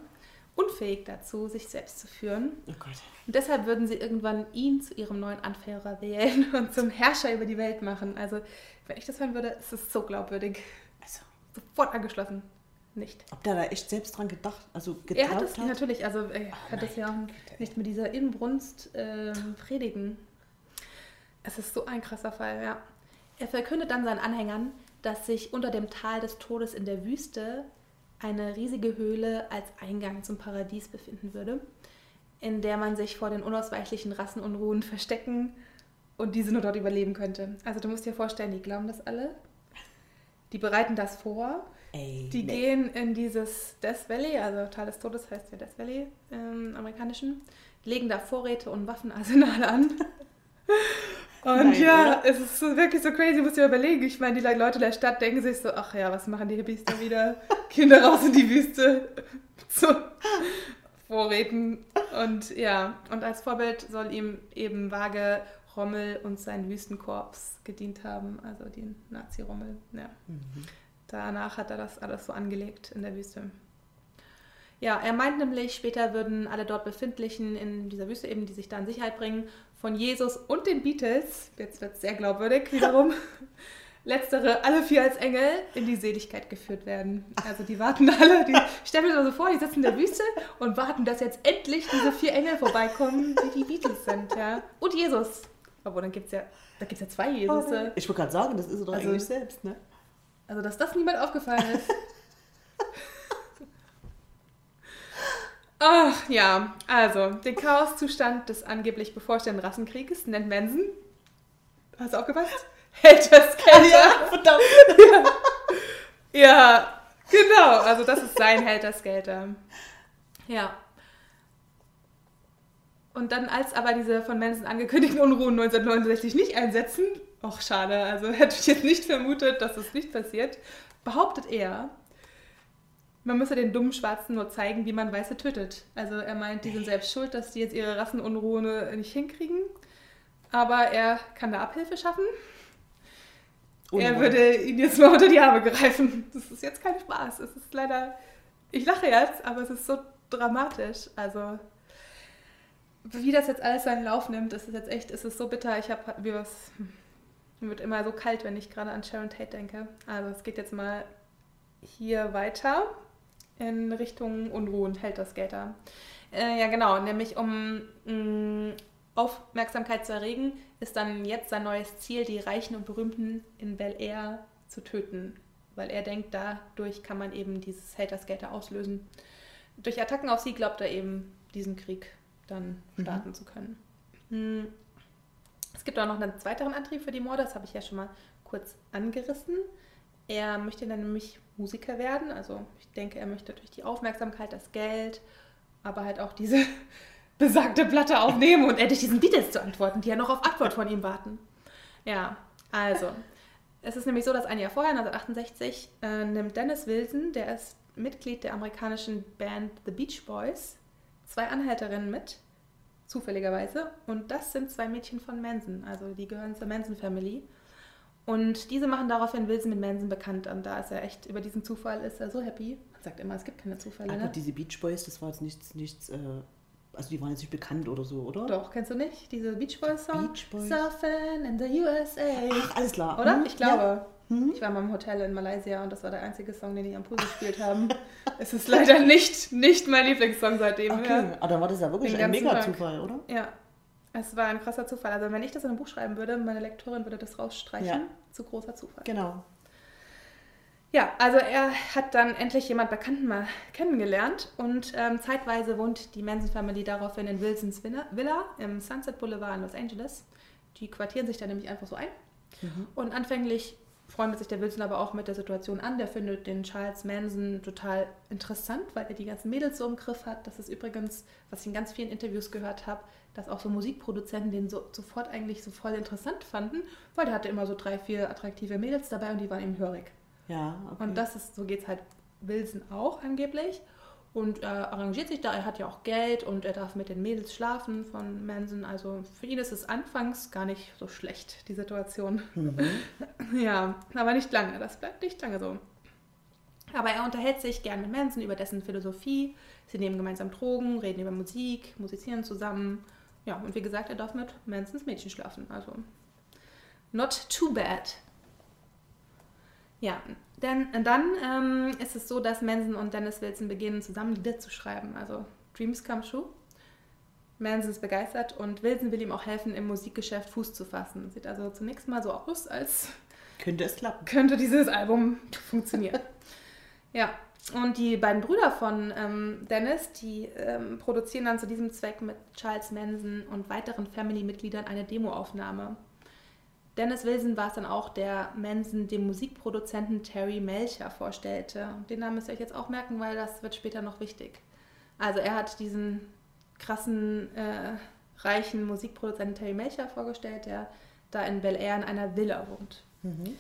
unfähig dazu, sich selbst zu führen. Oh Gott. Und deshalb würden sie irgendwann ihn zu ihrem neuen Anführer wählen und zum Herrscher über die Welt machen. Also, wenn ich das hören würde, ist es so glaubwürdig. Also, sofort angeschlossen. Nicht. Ob der da echt selbst dran gedacht, also getraut Er hat es natürlich, also er oh hat es ja auch nicht mit dieser Inbrunst äh, predigen. Es ist so ein krasser Fall, ja. Er verkündet dann seinen Anhängern, dass sich unter dem Tal des Todes in der Wüste eine riesige Höhle als Eingang zum Paradies befinden würde, in der man sich vor den unausweichlichen Rassenunruhen verstecken und diese nur dort überleben könnte. Also du musst dir vorstellen, die glauben das alle. Die bereiten das vor. Ey, die nee. gehen in dieses Death Valley, also Tal des Todes heißt ja Death Valley im amerikanischen, legen da Vorräte und Waffenarsenale an Und Nein, ja, oder? es ist so, wirklich so crazy, muss ich überlegen. Ich meine, die Leute der Stadt denken sich so, ach ja, was machen die Hippies da wieder? Kinder raus in die Wüste. zu Vorräten. Und ja, und als Vorbild soll ihm eben Waage Rommel und sein Wüstenkorps gedient haben, also den Nazi-Rommel. Ja. Mhm. Danach hat er das alles so angelegt in der Wüste. Ja, er meint nämlich, später würden alle dort Befindlichen in dieser Wüste eben, die sich da in Sicherheit bringen, von Jesus und den Beatles, jetzt wird es sehr glaubwürdig wiederum, letztere alle vier als Engel in die Seligkeit geführt werden. Also die warten alle, die stellen mir so vor, die sitzen in der Wüste und warten, dass jetzt endlich diese vier Engel vorbeikommen, die die Beatles sind, ja. Und Jesus. Aber dann gibt es ja, da gibt ja zwei Jesus. Ich wollte gerade sagen, das ist doch also, eigentlich selbst, ne? Also, dass das niemand aufgefallen ist. Ach ja, also den Chaoszustand des angeblich bevorstehenden Rassenkrieges nennt Manson. Hast du aufgepasst? Das Skelter. Ja, verdammt. ja. ja, genau. Also das ist sein Helter Skelter. Ja. Und dann, als aber diese von Manson angekündigten Unruhen 1969 nicht einsetzen, ach schade, also hätte ich jetzt nicht vermutet, dass das nicht passiert, behauptet er, man müsse den dummen Schwarzen nur zeigen, wie man Weiße tötet. Also er meint, die sind selbst schuld, dass die jetzt ihre Rassenunruhe nicht hinkriegen. Aber er kann da Abhilfe schaffen. Unruhe. Er würde ihn jetzt mal unter die Arme greifen. Das ist jetzt kein Spaß. Es ist leider. Ich lache jetzt, aber es ist so dramatisch. Also, wie das jetzt alles seinen Lauf nimmt, ist es jetzt echt, ist es so bitter. Ich habe, wie was. Mir wird immer so kalt, wenn ich gerade an Sharon Tate denke. Also, es geht jetzt mal hier weiter in Richtung Unruhen hält das Skater. Äh, ja, genau, nämlich um mh, mm, Aufmerksamkeit zu erregen, ist dann jetzt sein neues Ziel, die Reichen und Berühmten in Bel Air zu töten. Weil er denkt, dadurch kann man eben dieses Hater-Skater auslösen. Durch Attacken auf sie glaubt er eben, diesen Krieg dann mhm. starten mhm. zu können. Hm. Es gibt auch noch einen zweiteren Antrieb für die Morde, das habe ich ja schon mal kurz angerissen. Er möchte dann nämlich Musiker werden. Also ich denke, er möchte durch die Aufmerksamkeit, das Geld, aber halt auch diese besagte Platte aufnehmen und endlich diesen Beatles zu antworten, die ja noch auf Antwort von ihm warten. Ja, also. Es ist nämlich so, dass ein Jahr vorher, 1968, äh, nimmt Dennis Wilson, der ist Mitglied der amerikanischen Band The Beach Boys, zwei Anhälterinnen mit, zufälligerweise. Und das sind zwei Mädchen von Manson, also die gehören zur Manson Family. Und diese machen daraufhin Wilson mit Manson bekannt. Und da ist er echt, über diesen Zufall ist er so happy. Man sagt immer, es gibt keine Zufälle. Aber ne? diese Beach Boys, das war jetzt nichts, nichts äh, also die waren jetzt nicht bekannt oder so, oder? Doch, kennst du nicht? Diese Beach Boys Song? Beach Boys. Surfing in the USA. Ach, alles klar. Oder? Hm? Ich glaube. Ja. Hm? Ich war mal im Hotel in Malaysia und das war der einzige Song, den die am Pool gespielt haben. es ist leider nicht, nicht mein Lieblingssong seitdem. Okay, ja. aber dann war das ja wirklich ein Mega-Zufall, oder? Ja, es war ein krasser Zufall. Also wenn ich das in einem Buch schreiben würde, meine Lektorin würde das rausstreichen. Ja. Zu großer Zufall. Genau. Ja, also er hat dann endlich jemand Bekannten mal kennengelernt und ähm, zeitweise wohnt die Manson Family daraufhin in Wilsons Villa im Sunset Boulevard in Los Angeles. Die quartieren sich da nämlich einfach so ein. Mhm. Und anfänglich freundet sich der Wilson aber auch mit der Situation an. Der findet den Charles Manson total interessant, weil er die ganzen Mädels so im Griff hat. Das ist übrigens, was ich in ganz vielen Interviews gehört habe, dass auch so Musikproduzenten den so, sofort eigentlich so voll interessant fanden, weil der hatte immer so drei, vier attraktive Mädels dabei und die waren ihm hörig. Ja, okay. Und das ist, so geht es halt Wilson auch angeblich. Und er arrangiert sich da, er hat ja auch Geld und er darf mit den Mädels schlafen von Manson. Also für ihn ist es anfangs gar nicht so schlecht, die Situation. Mhm. ja, aber nicht lange, das bleibt nicht lange so. Aber er unterhält sich gern mit Manson über dessen Philosophie. Sie nehmen gemeinsam Drogen, reden über Musik, musizieren zusammen. Ja, und wie gesagt, er darf mit Mansons Mädchen schlafen. Also, not too bad. Ja, denn dann ähm, ist es so, dass Manson und Dennis Wilson beginnen, zusammen Lieder zu schreiben. Also Dreams Come True. Manson ist begeistert und Wilson will ihm auch helfen, im Musikgeschäft Fuß zu fassen. Sieht also zunächst mal so aus, als könnte es klappen. Könnte dieses Album funktionieren. ja, und die beiden Brüder von ähm, Dennis, die ähm, produzieren dann zu diesem Zweck mit Charles Manson und weiteren Family-Mitgliedern eine Demoaufnahme. Dennis Wilson war es dann auch, der Manson dem Musikproduzenten Terry Melcher vorstellte. Den Namen müsst ihr euch jetzt auch merken, weil das wird später noch wichtig. Also er hat diesen krassen, äh, reichen Musikproduzenten Terry Melcher vorgestellt, der da in Bel Air in einer Villa wohnt. Mhm.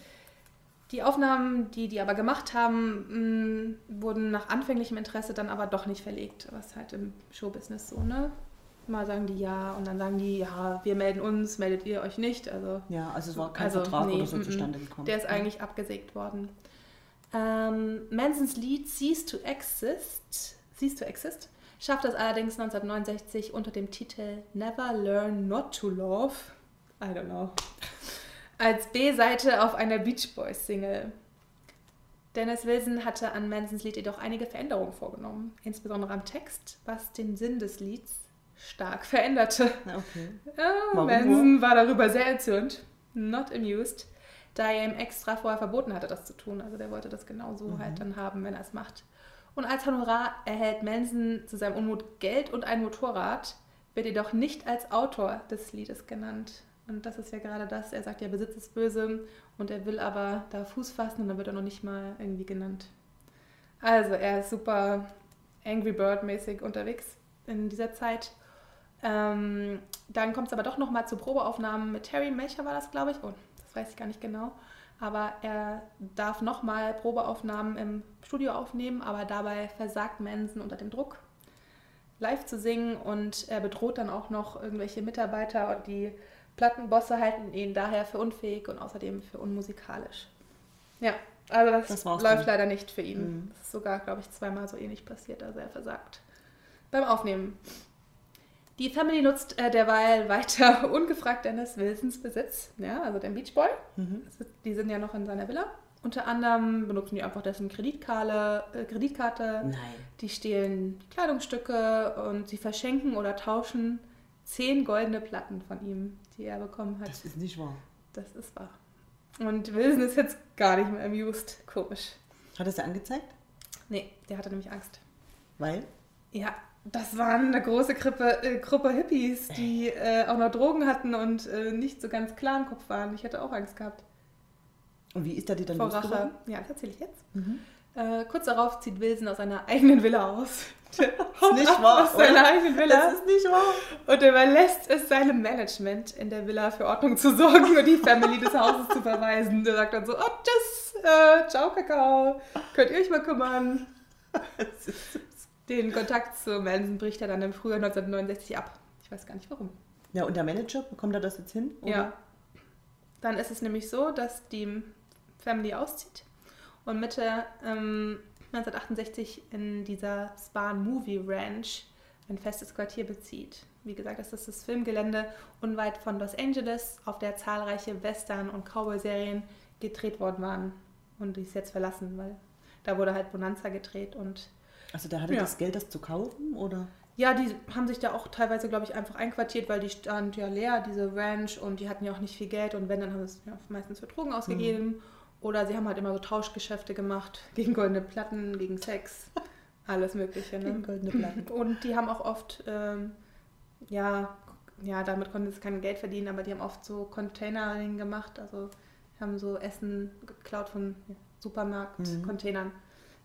Die Aufnahmen, die die aber gemacht haben, mh, wurden nach anfänglichem Interesse dann aber doch nicht verlegt, was halt im Showbusiness so, ne? Mal sagen die ja und dann sagen die, ja, wir melden uns, meldet ihr euch nicht. Also, ja, also es war kein also, Vertrag nee, oder so zustande gekommen. Der ist eigentlich abgesägt worden. Ähm, Mansons Lied Cease to Exist, Cease to Exist schafft es allerdings 1969 unter dem Titel Never Learn Not to Love. I don't know als B-Seite auf einer Beach Boys Single. Dennis Wilson hatte an Mansons Lied jedoch einige Veränderungen vorgenommen, insbesondere am Text, was den Sinn des Lieds stark veränderte. Okay. Ja, Manson war darüber sehr erzürnt, not amused, da er ihm extra vorher verboten hatte, das zu tun. Also der wollte das genau so mhm. halt dann haben, wenn er es macht. Und als Honorar erhält Manson zu seinem Unmut Geld und ein Motorrad, wird jedoch nicht als Autor des Liedes genannt. Und das ist ja gerade das, er sagt ja, Besitz ist böse und er will aber da Fuß fassen und dann wird er noch nicht mal irgendwie genannt. Also er ist super Angry Bird-mäßig unterwegs in dieser Zeit. Ähm, dann kommt es aber doch nochmal zu Probeaufnahmen mit Terry Melcher war das, glaube ich. Oh, das weiß ich gar nicht genau. Aber er darf nochmal Probeaufnahmen im Studio aufnehmen, aber dabei versagt Manson unter dem Druck, live zu singen und er bedroht dann auch noch irgendwelche Mitarbeiter und die Plattenbosse halten ihn daher für unfähig und außerdem für unmusikalisch. Ja, also das, das läuft dann. leider nicht für ihn. Mhm. Das ist sogar, glaube ich, zweimal so ähnlich passiert, also er versagt beim Aufnehmen. Die Family nutzt äh, derweil weiter ungefragt Dennis Wilsons Besitz, ja, also den Beach Boy. Mhm. Die sind ja noch in seiner Villa. Unter anderem benutzen die einfach dessen Kreditkarte, äh, Kreditkarte. Nein. Die stehlen Kleidungsstücke und sie verschenken oder tauschen zehn goldene Platten von ihm, die er bekommen hat. Das ist nicht wahr. Das ist wahr. Und Wilson ist jetzt gar nicht mehr amused. Komisch. Hat er sie angezeigt? Nee, der hatte nämlich Angst. Weil? Ja, das waren eine große Gruppe, äh, Gruppe Hippies, die äh, auch noch Drogen hatten und äh, nicht so ganz klar im Kopf waren. Ich hätte auch Angst gehabt. Und wie ist er die dann Vor Rache. Ja, das erzähle ich jetzt. Mhm. Äh, kurz darauf zieht Wilson aus seiner eigenen Villa aus. das ist nicht wahr. Aus seiner eigenen Villa. Das ist nicht wahr. Und überlässt es seinem Management in der Villa für Ordnung zu sorgen und die Family des Hauses zu verweisen. Der sagt dann so, oh, tschüss, äh, ciao Kakao, könnt ihr euch mal kümmern. Den Kontakt zu Manson bricht er dann im Frühjahr 1969 ab. Ich weiß gar nicht warum. Ja, und der Manager, bekommt er das jetzt hin? Oder? Ja. Dann ist es nämlich so, dass die Family auszieht und Mitte ähm, 1968 in dieser Spahn Movie Ranch ein festes Quartier bezieht. Wie gesagt, das ist das Filmgelände unweit von Los Angeles, auf der zahlreiche Western- und Cowboy-Serien gedreht worden waren. Und die ist jetzt verlassen, weil da wurde halt Bonanza gedreht und also da hatte ja. das Geld, das zu kaufen, oder? Ja, die haben sich da auch teilweise, glaube ich, einfach einquartiert, weil die stand ja leer, diese Ranch, und die hatten ja auch nicht viel Geld und wenn, dann haben sie es ja meistens für Drogen ausgegeben. Mhm. Oder sie haben halt immer so Tauschgeschäfte gemacht gegen goldene Platten, gegen Sex, alles Mögliche. Ne? Gegen goldene Platten. Und die haben auch oft, ähm, ja, ja, damit konnten sie kein Geld verdienen, aber die haben oft so Containering gemacht, also haben so Essen geklaut von Supermarktcontainern. Mhm.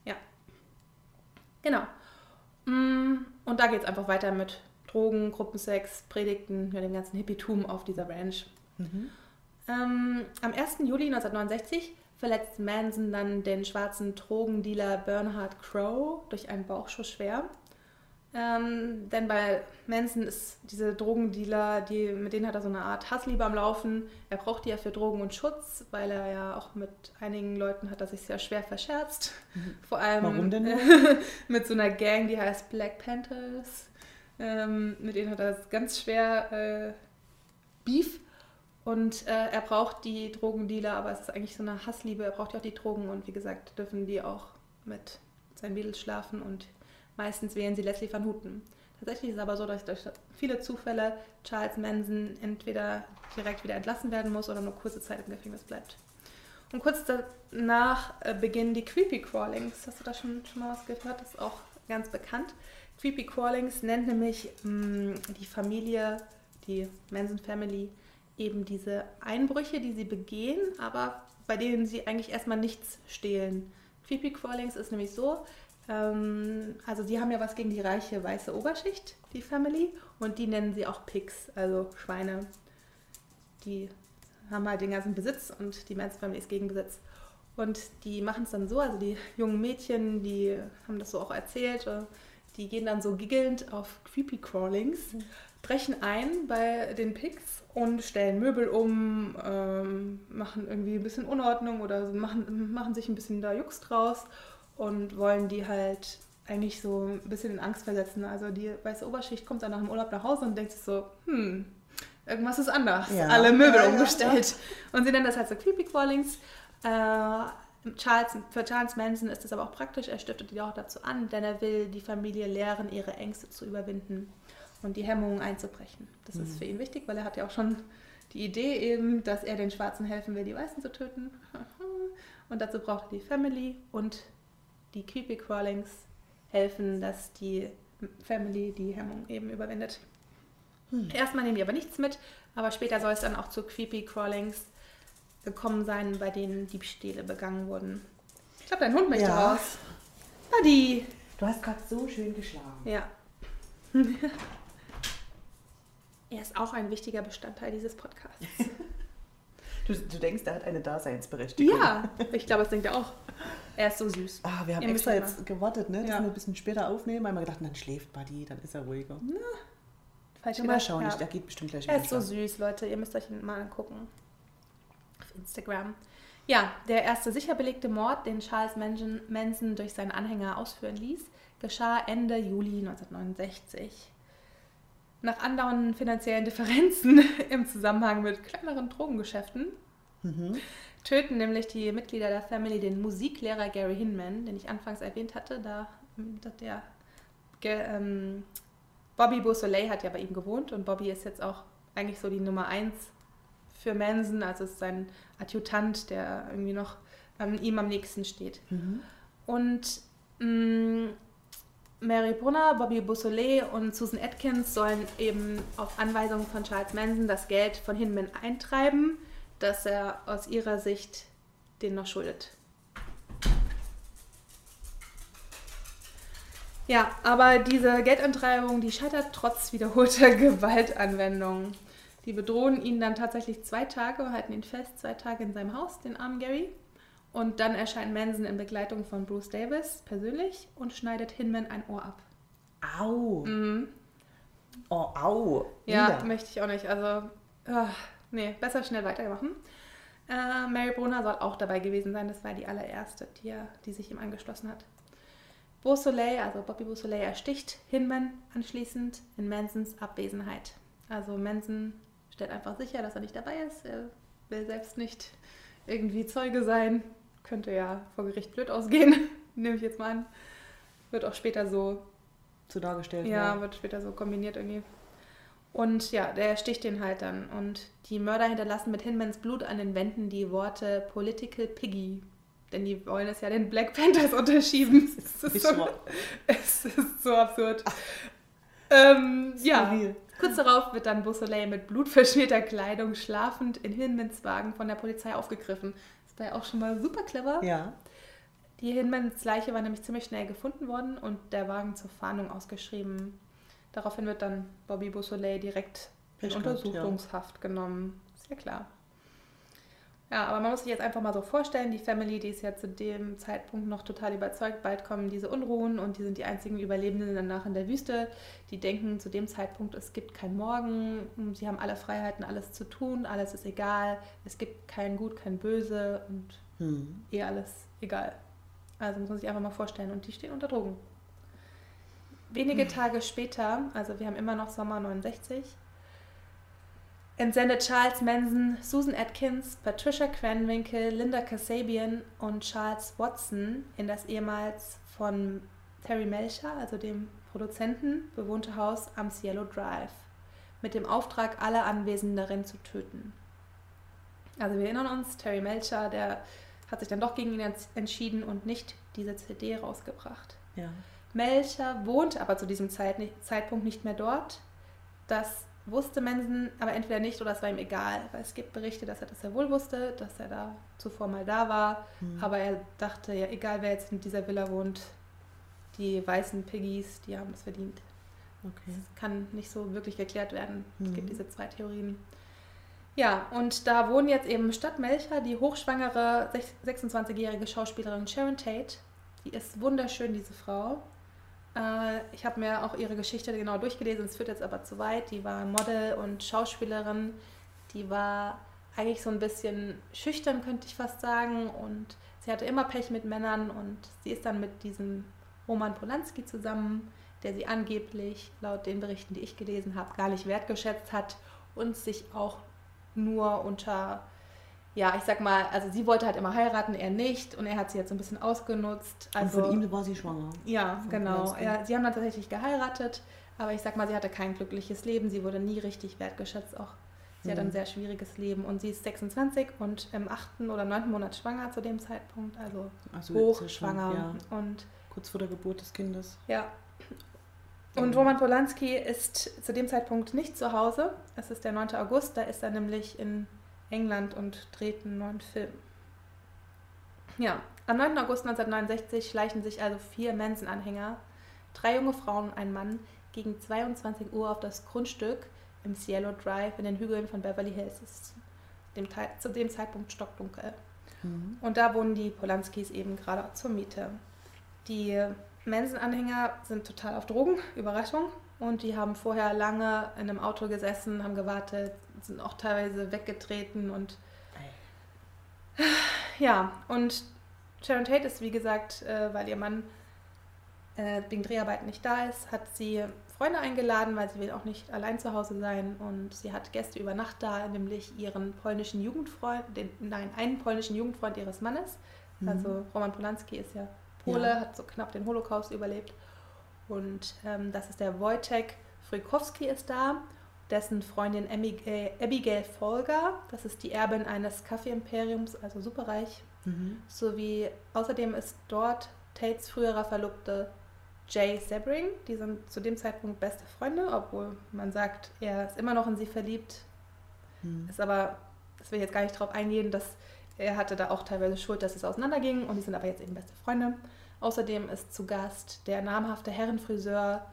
Ja, Genau. Mm, und da geht es einfach weiter mit Drogen, Gruppensex, Predigten, ja, dem ganzen Hippietum auf dieser Ranch. Mhm. Ähm, am 1. Juli 1969 verletzt Manson dann den schwarzen Drogendealer Bernhard Crow durch einen Bauchschuss schwer. Ähm, denn bei Manson ist diese Drogendealer, die, mit denen hat er so eine Art Hassliebe am Laufen. Er braucht die ja für Drogen und Schutz, weil er ja auch mit einigen Leuten hat er sich sehr schwer verscherzt. Mhm. Vor allem Warum denn? mit so einer Gang, die heißt Black Panthers. Ähm, mit denen hat er ganz schwer äh, Beef. Und äh, er braucht die Drogendealer, aber es ist eigentlich so eine Hassliebe. Er braucht ja auch die Drogen und wie gesagt, dürfen die auch mit seinen Mädels schlafen und Meistens wählen sie Leslie Van Houten. Tatsächlich ist es aber so, dass durch viele Zufälle Charles Manson entweder direkt wieder entlassen werden muss oder nur kurze Zeit im Gefängnis bleibt. Und kurz danach äh, beginnen die Creepy Crawlings. Hast du da schon, schon mal was gehört? Das ist auch ganz bekannt. Creepy Crawlings nennt nämlich mh, mm, die Familie, die Manson Family, eben diese Einbrüche, die sie begehen, aber bei denen sie eigentlich erstmal nichts stehlen. Creepy Crawlings ist nämlich so, ähm, also die haben ja was gegen die reiche weiße Oberschicht, die Family, und die nennen sie auch Pigs, also Schweine. Die haben halt den ganzen Besitz und die Mans Family ist gegen Besitz. Und die machen es dann so, also die jungen Mädchen, die haben das so auch erzählt, äh, die gehen dann so giggelnd auf Creepy Crawlings, mhm. Brechen ein bei den Pigs und stellen Möbel um, ähm, machen irgendwie ein bisschen Unordnung oder machen, machen sich ein bisschen da Jux draus und wollen die halt eigentlich so ein bisschen in Angst versetzen. Also die weiße Oberschicht kommt dann nach dem Urlaub nach Hause und denkt sich so, hm, irgendwas ist anders. Ja. Alle Möbel ja, umgestellt. Ja, und sie nennen das halt so Creepy Crawlings. Äh, Charles, für Charles Manson ist das aber auch praktisch. Er stiftet die auch dazu an, denn er will die Familie lehren, ihre Ängste zu überwinden und die Hemmungen einzubrechen. Das mhm. ist für ihn wichtig, weil er hat ja auch schon die Idee eben, dass er den Schwarzen helfen will, die Weißen zu töten. Und dazu braucht er die Family und die Creepy Crawlings helfen, dass die Family die Hemmung eben überwindet. Hm. Erstmal nehmen die aber nichts mit, aber später soll es dann auch zu Creepy Crawlings gekommen sein, bei denen Diebstähle begangen wurden. Ich glaube, dein Hund möchte ja. raus. Buddy! Du hast gerade so schön geschlagen. Ja. er ist auch ein wichtiger Bestandteil dieses Podcasts. Du, du, denkst, er hat eine Daseinsberechtigung. Ja, ich glaube, das denkt er auch. Er ist so süß. Ah, wir haben Ihr extra jetzt gewartet, ne, dass ja. wir ein bisschen später aufnehmen, weil wir gedacht dann schläft Buddy, dann ist er ruhiger. Na, falsch mal schauen, ja. der geht bestimmt gleich Er ist so süß, Leute. Ihr müsst euch ihn mal angucken. Auf Instagram. Ja, der erste sicher belegte Mord, den Charles Manson durch seinen Anhänger ausführen ließ, geschah Ende Juli 1969. Nach andauernden finanziellen Differenzen im Zusammenhang mit kleineren Drogengeschäften mhm. töten nämlich die Mitglieder der Family den Musiklehrer Gary Hinman, den ich anfangs erwähnt hatte. Da, der ähm, Bobby Beausoleil hat ja bei ihm gewohnt und Bobby ist jetzt auch eigentlich so die Nummer eins für Manson, also ist sein Adjutant, der irgendwie noch ähm, ihm am nächsten steht. Mhm. Und mh, mm, Mary Brunner, Bobby Beausoleil und Susan Atkins sollen eben auf Anweisung von Charles Manson das Geld von Hinman eintreiben, das er aus ihrer Sicht den noch schuldet. Ja, aber diese Geldeintreibung, die scheitert trotz wiederholter Gewaltanwendung. Die bedrohen ihn dann tatsächlich zwei Tage, halten ihn fest, zwei Tage in seinem Haus, den armen Gary. Und dann erscheint Manson in Begleitung von Bruce Davis persönlich und schneidet Hinman ein Ohr ab. Au. Mhm. Oh, au. Ja, Wieder. möchte ich auch nicht. Also, uh, nee, besser schnell weitermachen. Äh, Mary Brunner soll auch dabei gewesen sein. Das war die allererste, die, er, die sich ihm angeschlossen hat. Beausoleil, also Bobby Beausoleil, ersticht Hinman anschließend in Mansons Abwesenheit. Also Manson stellt einfach sicher, dass er nicht dabei ist. Er will selbst nicht irgendwie Zeuge sein könnte ja vor Gericht blöd ausgehen, nehme ich jetzt mal an. Wird auch später so. So dargestellt. Ja, ja, wird später so kombiniert irgendwie. Und ja, der sticht den halt dann. Und die Mörder hinterlassen mit Hinmans Blut an den Wänden die Worte Political Piggy. Denn die wollen es ja den Black Panthers unterschieben. Es ist, so, es ist so absurd. Ähm, ja, kurz darauf wird dann Beausoleil mit blutverschmierter Kleidung schlafend in Hinmans Wagen von der Polizei aufgegriffen. Ist da ja auch schon mal super clever. Ja. Die Hinmans Leiche war nämlich ziemlich schnell gefunden worden und der Wagen zur Fahndung ausgeschrieben. Daraufhin wird dann Bobby Beausoleil direkt in Untersuchungshaft ja. genommen. Sehr klar. Ja, aber man muss sich jetzt einfach mal so vorstellen, die Family, die ist ja zu dem Zeitpunkt noch total überzeugt, bald kommen diese Unruhen und die sind die einzigen Überlebenden danach in der Wüste. Die denken zu dem Zeitpunkt, es gibt kein Morgen, sie haben alle Freiheiten, alles zu tun, alles ist egal, es gibt kein Gut, kein Böse und hm. eh alles egal. Also muss man sich einfach mal vorstellen und die stehen unter Drogen. Wenige hm. Tage später, also wir haben immer noch Sommer 69, entsendet Charles Manson Susan Atkins, Patricia Cranwinkle, Linda Kasabian und Charles Watson in das ehemals von Terry Melcher, also dem Produzenten, bewohnte Haus am Cielo Drive, mit dem Auftrag, alle Anwesenden darin zu töten. Also wir erinnern uns, Terry Melcher, der hat sich dann doch gegen ihn entschieden und nicht diese CD rausgebracht. Ja. Melcher wohnt aber zu diesem Zeitpunkt nicht mehr dort. Das wusste Manson aber entweder nicht oder es war ihm egal, weil es gibt Berichte, dass er das sehr wohl wusste, dass er da zuvor mal da war, mhm. aber er dachte, ja, egal wer jetzt in dieser Villa wohnt, die weißen Piggies, die haben das verdient. Okay. Das kann nicht so wirklich geklärt werden. Mhm. Es gibt mhm. diese zwei Theorien. Ja, und da wohnen jetzt eben statt Melcher die hochschwangere 26-jährige Schauspielerin Sharon Tate. Die ist wunderschön, diese Frau. Äh, ich habe mir auch ihre Geschichte genau durchgelesen, es führt jetzt aber zu weit. Die war Model und Schauspielerin. Die war eigentlich so ein bisschen schüchtern, könnte ich fast sagen. Und sie hatte immer Pech mit Männern und sie ist dann mit diesem Roman Polanski zusammen, der sie angeblich, laut den Berichten, die ich gelesen habe, gar nicht wertgeschätzt hat und sich auch nur unter ja, ich sag mal, also sie wollte halt immer heiraten, er nicht und er hat sie jetzt so ein bisschen ausgenutzt. Also, und von ihm war sie schwanger. Ja, genau. Ja, sie haben dann tatsächlich geheiratet, aber ich sag mal, sie hatte kein glückliches Leben, sie wurde nie richtig wertgeschätzt, auch sie mhm. hat ein sehr schwieriges Leben und sie ist 26 und im achten oder neunten Monat schwanger zu dem Zeitpunkt, also, also hochschwanger. Ja. Und kurz vor der Geburt des Kindes. Ja. Und Roman Polanski ist zu dem Zeitpunkt nicht zu Hause. Es ist der 9. August, da ist er nämlich in England und dreht einen neuen Film. Ja, am 9. August 1969 schleichen sich also vier Manson-Anhänger, drei junge Frauen und ein Mann, gegen 22 Uhr auf das Grundstück im Cielo Drive in den Hügeln von Beverly Hills. Ist dem zu dem Zeitpunkt stockdunkel. Mhm. Und da wohnen die Polanskis eben gerade zur Miete. Die Manson-Anhänger sind total auf Drogen, Überraschung. Und die haben vorher lange in einem Auto gesessen, haben gewartet, sind auch teilweise weggetreten und ja, und Sharon Tate ist, wie gesagt, äh, weil ihr Mann äh, wegen Dreharbeiten nicht da ist, hat sie Freunde eingeladen, weil sie will auch nicht allein zu Hause sein und sie hat Gäste über Nacht da, nämlich ihren polnischen Jugendfreund, den, nein, einen polnischen Jugendfreund ihres Mannes. Mhm. Also Roman Polanski ist ja Pole, ja. hat so knapp den Holocaust überlebt. Und ähm, das ist der Wojtek Frykowski ist da, dessen Freundin Abigail, Abigail Folger, das ist die Erbin eines Kaffeeimperiums, also superreich. Mhm. Sowie außerdem ist dort Tates früherer Verlobte Jay Sebring. Die sind zu dem Zeitpunkt beste Freunde, obwohl man sagt, er ist immer noch in sie verliebt. Mhm. Ist aber, das will ich jetzt gar nicht drauf eingehen, dass er hatte da auch teilweise Schuld, dass es auseinanderging und die sind aber jetzt eben beste Freunde. Außerdem ist zu Gast der namhafte Herrenfriseur,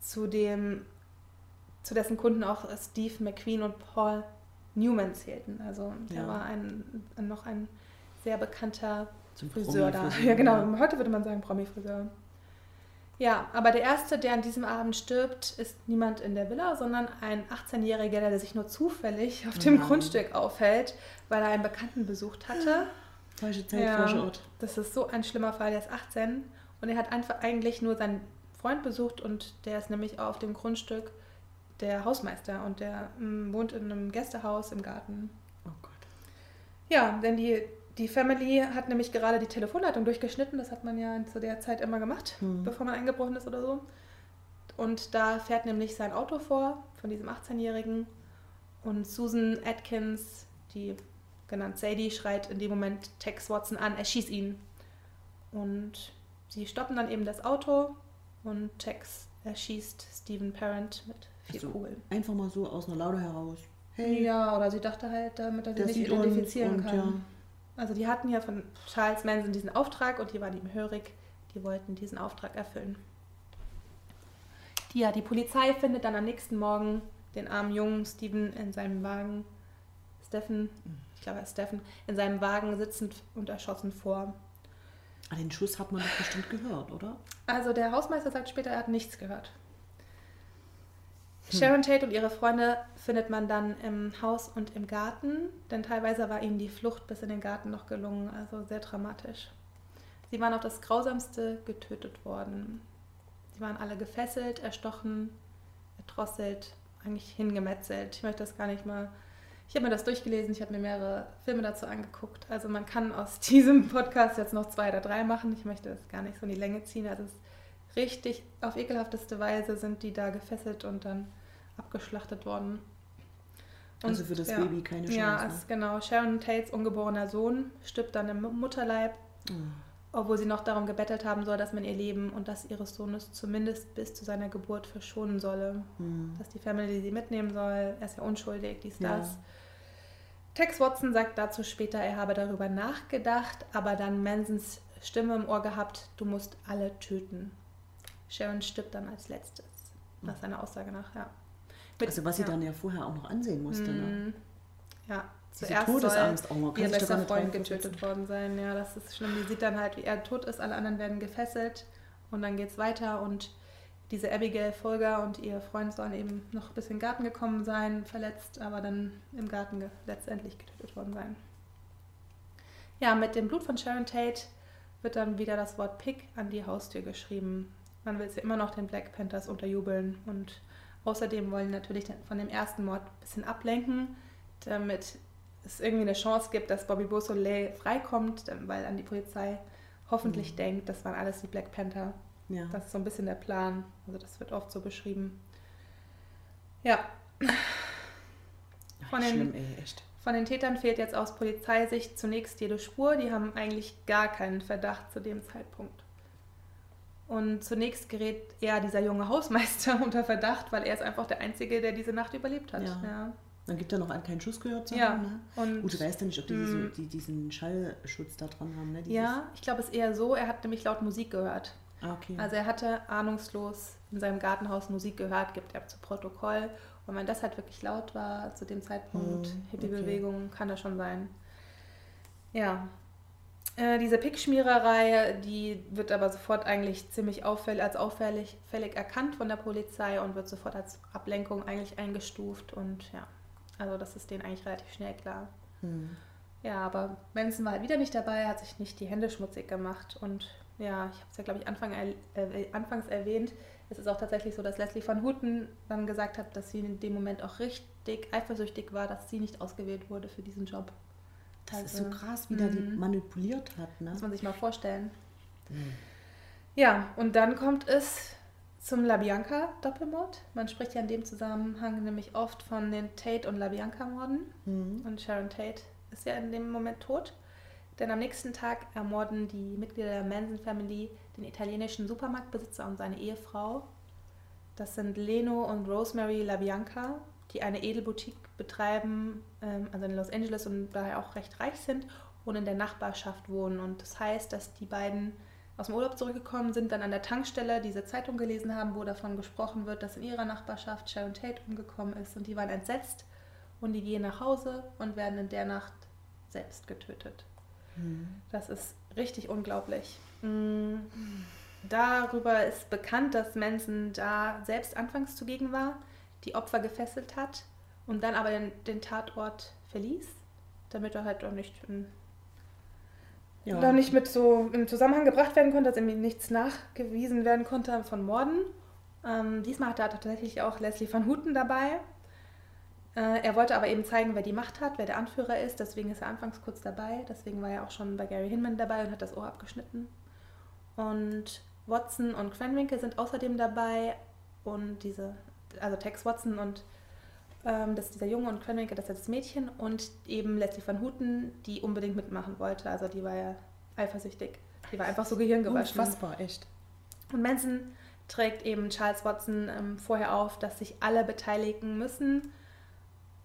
zu, dem, zu dessen Kunden auch Steve McQueen und Paul Newman zählten. Also der ja. war ein, noch ein sehr bekannter Zum Friseur da. Ja, genau. Heute würde man sagen Promi-Friseur. Ja, aber der Erste, der an diesem Abend stirbt, ist niemand in der Villa, sondern ein 18-Jähriger, der sich nur zufällig auf dem Nein. Grundstück aufhält, weil er einen Bekannten besucht hatte. Falsche Zeit, ja, falscher Ort. Das ist so ein schlimmer Fall. Der ist 18 und er hat einfach eigentlich nur seinen Freund besucht und der ist nämlich auf dem Grundstück der Hausmeister und der m, wohnt in einem Gästehaus im Garten. Oh Gott. Ja, denn die, die Family hat nämlich gerade die Telefonleitung durchgeschnitten. Das hat man ja zu der Zeit immer gemacht, hm. bevor man eingebrochen ist oder so. Und da fährt nämlich sein Auto vor von diesem 18-Jährigen. Und Susan Atkins, die genannt Sadie, schreit in dem Moment Tex Watson an, erschieß ihn. Und sie stoppen dann eben das Auto und Tex erschießt Stephen Parent mit vier also Kugeln. Einfach mal so aus einer Laune heraus. Hey. Ja, oder sie dachte halt, damit er sich nicht identifizieren kann. Ja. Also die hatten ja von Charles Manson diesen Auftrag und die waren ihm hörig. Die wollten diesen Auftrag erfüllen. Die, ja, die Polizei findet dann am nächsten Morgen den armen jungen Stephen in seinem Wagen. Stephen, ich glaube, Stephen, in seinem Wagen sitzend und erschossen vor. Ah, den Schuss hat man doch bestimmt gehört, oder? Also der Hausmeister sagt später, er hat nichts gehört. Hm. Sharon Tate und ihre Freunde findet man dann im Haus und im Garten, denn teilweise war ihnen die Flucht bis in den Garten noch gelungen, also sehr dramatisch. Sie waren auf das Grausamste getötet worden. Sie waren alle gefesselt, erstochen, erdrosselt, eigentlich hingemetzelt. Ich möchte das gar nicht mal ich habe mir das durchgelesen, ich habe mir mehrere Filme dazu angeguckt. Also man kann aus diesem Podcast jetzt noch zwei oder drei machen. Ich möchte das gar nicht so in die Länge ziehen. Also es ist richtig, auf ekelhafteste Weise sind die da gefesselt und dann abgeschlachtet worden. Und, also für das ja, Baby keine Chance. Ja, ne? genau. Sharon Tates ungeborener Sohn stirbt dann im Mutterleib, oh. obwohl sie noch darum gebettelt haben soll, dass man ihr Leben und das ihres Sohnes zumindest bis zu seiner Geburt verschonen solle. Hm. Dass die Family sie mitnehmen soll. Er ist ja unschuldig, dies, ja. das. Tex Watson sagt dazu später, er habe darüber nachgedacht, aber dann Mansons Stimme im Ohr gehabt, du musst alle töten. Sharon stirbt dann als letztes, nach seiner Aussage nach, ja. Mit, also was sie ja. dann ja vorher auch noch ansehen musste, ne? Mhm. Ja, zuerst Todesangst auch mal. Ihr bester Freund getötet worden sein, ja, das ist schlimm. Die sieht dann halt, wie er tot ist, alle anderen werden gefesselt und dann geht es weiter und diese Abigail Folger und ihr Freund sollen eben noch bis in den Garten gekommen sein, verletzt, aber dann im Garten letztendlich getötet worden sein. Ja, mit dem Blut von Sharon Tate wird dann wieder das Wort Pick an die Haustür geschrieben. Man will sie immer noch den Black Panthers unterjubeln und außerdem wollen natürlich von dem ersten Mord ein bisschen ablenken, damit es irgendwie eine Chance gibt, dass Bobby Beausoleil freikommt, weil an die Polizei hoffentlich mhm. denkt, das waren alles die Black Panther. Ja. Das ist so ein bisschen der Plan. Also das wird oft so beschrieben. Ja. Von den, Schlimm, ey, echt. Von den Tätern fehlt jetzt aus Polizeisicht zunächst jede Spur. Die haben eigentlich gar keinen Verdacht zu dem Zeitpunkt. Und zunächst gerät eher dieser junge Hausmeister unter Verdacht, weil er ist einfach der Einzige, der diese Nacht überlebt hat. Ja. Ja. Dann gibt er noch an keinen Schuss gehört zu Ja, haben. Ne? und- Gut, du weißt ja nicht, ob die, diese, Mm. die diesen Schallschutz da dran haben. Ne? Dieses, ja, ich glaube, es ist eher so, er hat nämlich laut Musik gehört. Ah, okay. Also er hatte ahnungslos in seinem Gartenhaus Musik gehört, gibt er zu Protokoll. Und wenn das halt wirklich laut war zu dem Zeitpunkt, Hm, Hippie-Bewegung, kann das schon sein. Ja. Äh, diese Pickschmiererei, die wird aber sofort eigentlich ziemlich auffällig, als auffällig fällig erkannt von der Polizei und wird sofort als Ablenkung eigentlich eingestuft. Und ja, also das ist denen eigentlich relativ schnell klar. Hm. Ja, aber Manson war halt wieder nicht dabei, hat sich nicht die Hände schmutzig gemacht. Und ja, ich habe es ja, glaube ich, Anfang, äh, anfangs erwähnt. Es ist auch tatsächlich so, dass Leslie Van Houten dann gesagt hat, dass sie in dem Moment auch richtig eifersüchtig war, dass sie nicht ausgewählt wurde für diesen Job. Das ist Also, so krass, wie der die mhm. manipuliert hat. Ne? Muss man sich mal vorstellen. Mhm. Ja, und dann kommt es zum LaBianca-Doppelmord. Man spricht ja in dem Zusammenhang nämlich oft von den Tate- und LaBianca-Morden. Mhm. Und Sharon Tate ist ja in dem Moment tot. Denn am nächsten Tag ermorden die Mitglieder der Manson Family den italienischen Supermarktbesitzer und seine Ehefrau. Das sind Leno und Rosemary LaBianca, die eine Edelboutique betreiben, ähm, also in Los Angeles und daher auch recht reich sind und in der Nachbarschaft wohnen. Und das heißt, dass die beiden aus dem Urlaub zurückgekommen sind, dann an der Tankstelle diese Zeitung gelesen haben, wo davon gesprochen wird, dass in ihrer Nachbarschaft Sharon Tate umgekommen ist. Und die waren entsetzt und die gehen nach Hause und werden in der Nacht selbst getötet. Das ist richtig unglaublich. Mm, Darüber ist bekannt, dass Manson da selbst anfangs zugegen war, die Opfer gefesselt hat und dann aber den, den Tatort verließ, damit er halt auch nicht, in, Ja. da nicht mit so in Zusammenhang gebracht werden konnte, dass irgendwie nichts nachgewiesen werden konnte von Morden. Ähm, diesmal hatte er tatsächlich auch Leslie Van Houten dabei. Äh, er wollte aber eben zeigen, wer die Macht hat, wer der Anführer ist. Deswegen ist er anfangs kurz dabei. Deswegen war er auch schon bei Gary Hinman dabei und hat das Ohr abgeschnitten. Und Watson und Cranwinkle sind außerdem dabei. Und diese, also Tex Watson und ähm, das ist dieser Junge und Cranwinkle, das ist das Mädchen. Und eben Leslie Van Houten, die unbedingt mitmachen wollte. Also die war ja eifersüchtig. Die war einfach so gehirngewaschen. Unfassbar, echt. Und Manson trägt eben Charles Watson ähm, vorher auf, dass sich alle beteiligen müssen.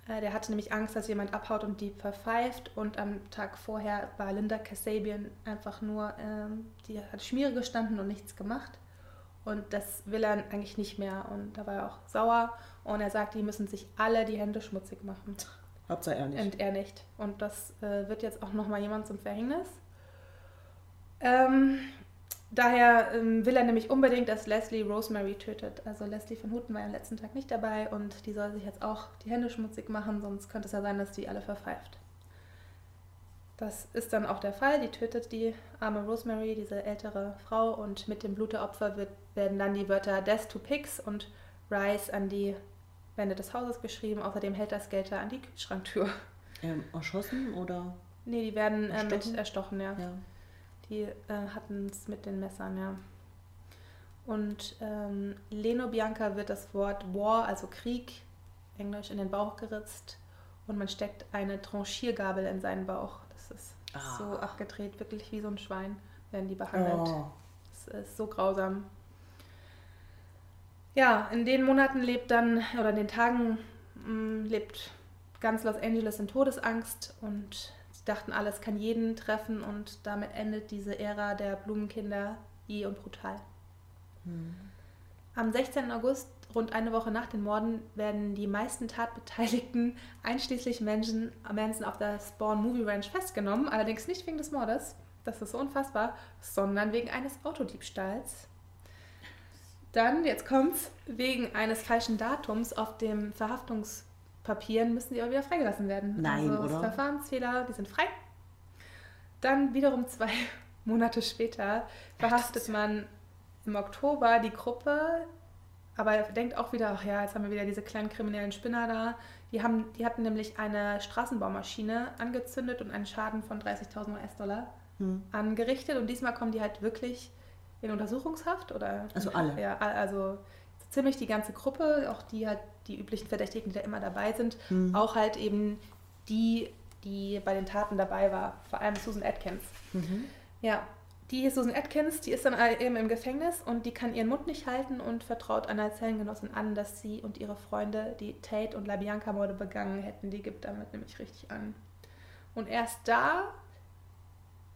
Äh, der hatte nämlich Angst, dass jemand abhaut und die verpfeift. Und am Tag vorher war Linda Kasabian einfach nur, ähm, die hat Schmiere gestanden und nichts gemacht. Und das will er eigentlich nicht mehr. Und da war er auch sauer. Und er sagt, die müssen sich alle die Hände schmutzig machen. Hauptsache er nicht. Und er nicht. Und das äh, wird jetzt auch nochmal jemand zum Verhängnis. Ähm, daher ähm, will er nämlich unbedingt, dass Leslie Rosemary tötet. Also Leslie von Houten war am letzten Tag nicht dabei und die soll sich jetzt auch die Hände schmutzig machen, sonst könnte es ja sein, dass die alle verpfeift. Das ist dann auch der Fall. Die tötet die arme Rosemary, diese ältere Frau, und mit dem Blut der Opfer wird, werden dann die Wörter Death to Pigs und Rise an die Wände des Hauses geschrieben. Außerdem hält das Geld an die Kühlschranktür. Ähm, erschossen oder? Nee, die werden äh, mit Erstochen? erstochen, ja. Ja. Die äh, hatten es mit den Messern, ja. Und ähm, Leno Bianca wird das Wort War, also Krieg, Englisch, in den Bauch geritzt und man steckt eine Tranchiergabel in seinen Bauch. Das ist Ah. so abgedreht, wirklich wie so ein Schwein werden die behandelt. Oh. Das ist so grausam. Ja, in den Monaten lebt dann, oder in den Tagen mh, lebt ganz Los Angeles in Todesangst und dachten, alles kann jeden treffen und damit endet diese Ära der Blumenkinder je und brutal. Hm. Am 16. August, rund eine Woche nach den Morden, werden die meisten Tatbeteiligten, einschließlich Menschen, Manson auf der Spawn Movie Ranch festgenommen, allerdings nicht wegen des Mordes, das ist so unfassbar, sondern wegen eines Autodiebstahls. Dann, jetzt kommt's, wegen eines falschen Datums auf dem Verhaftungspapieren müssen sie aber wieder freigelassen werden. Nein, also oder? Verfahrensfehler, die sind frei. Dann wiederum zwei Monate später verhaftet man im Oktober die Gruppe, aber er denkt auch wieder, ach ja, jetzt haben wir wieder diese kleinen kriminellen Spinner da. Die, haben, die hatten nämlich eine Straßenbaumaschine angezündet und einen Schaden von 30.000 US-Dollar Hm. angerichtet. Und diesmal kommen die halt wirklich in Untersuchungshaft oder Also alle? Ja, also ziemlich die ganze Gruppe, auch die halt die üblichen Verdächtigen, die da immer dabei sind, Hm. auch halt eben die, die bei den Taten dabei war, vor allem Susan Atkins. Mhm. Ja, die Susan Atkins, die ist dann eben im Gefängnis und die kann ihren Mund nicht halten und vertraut einer Zellengenossin an, dass sie und ihre Freunde die Tate und LaBianca-Morde begangen hätten. Die gibt damit nämlich richtig an. Und erst da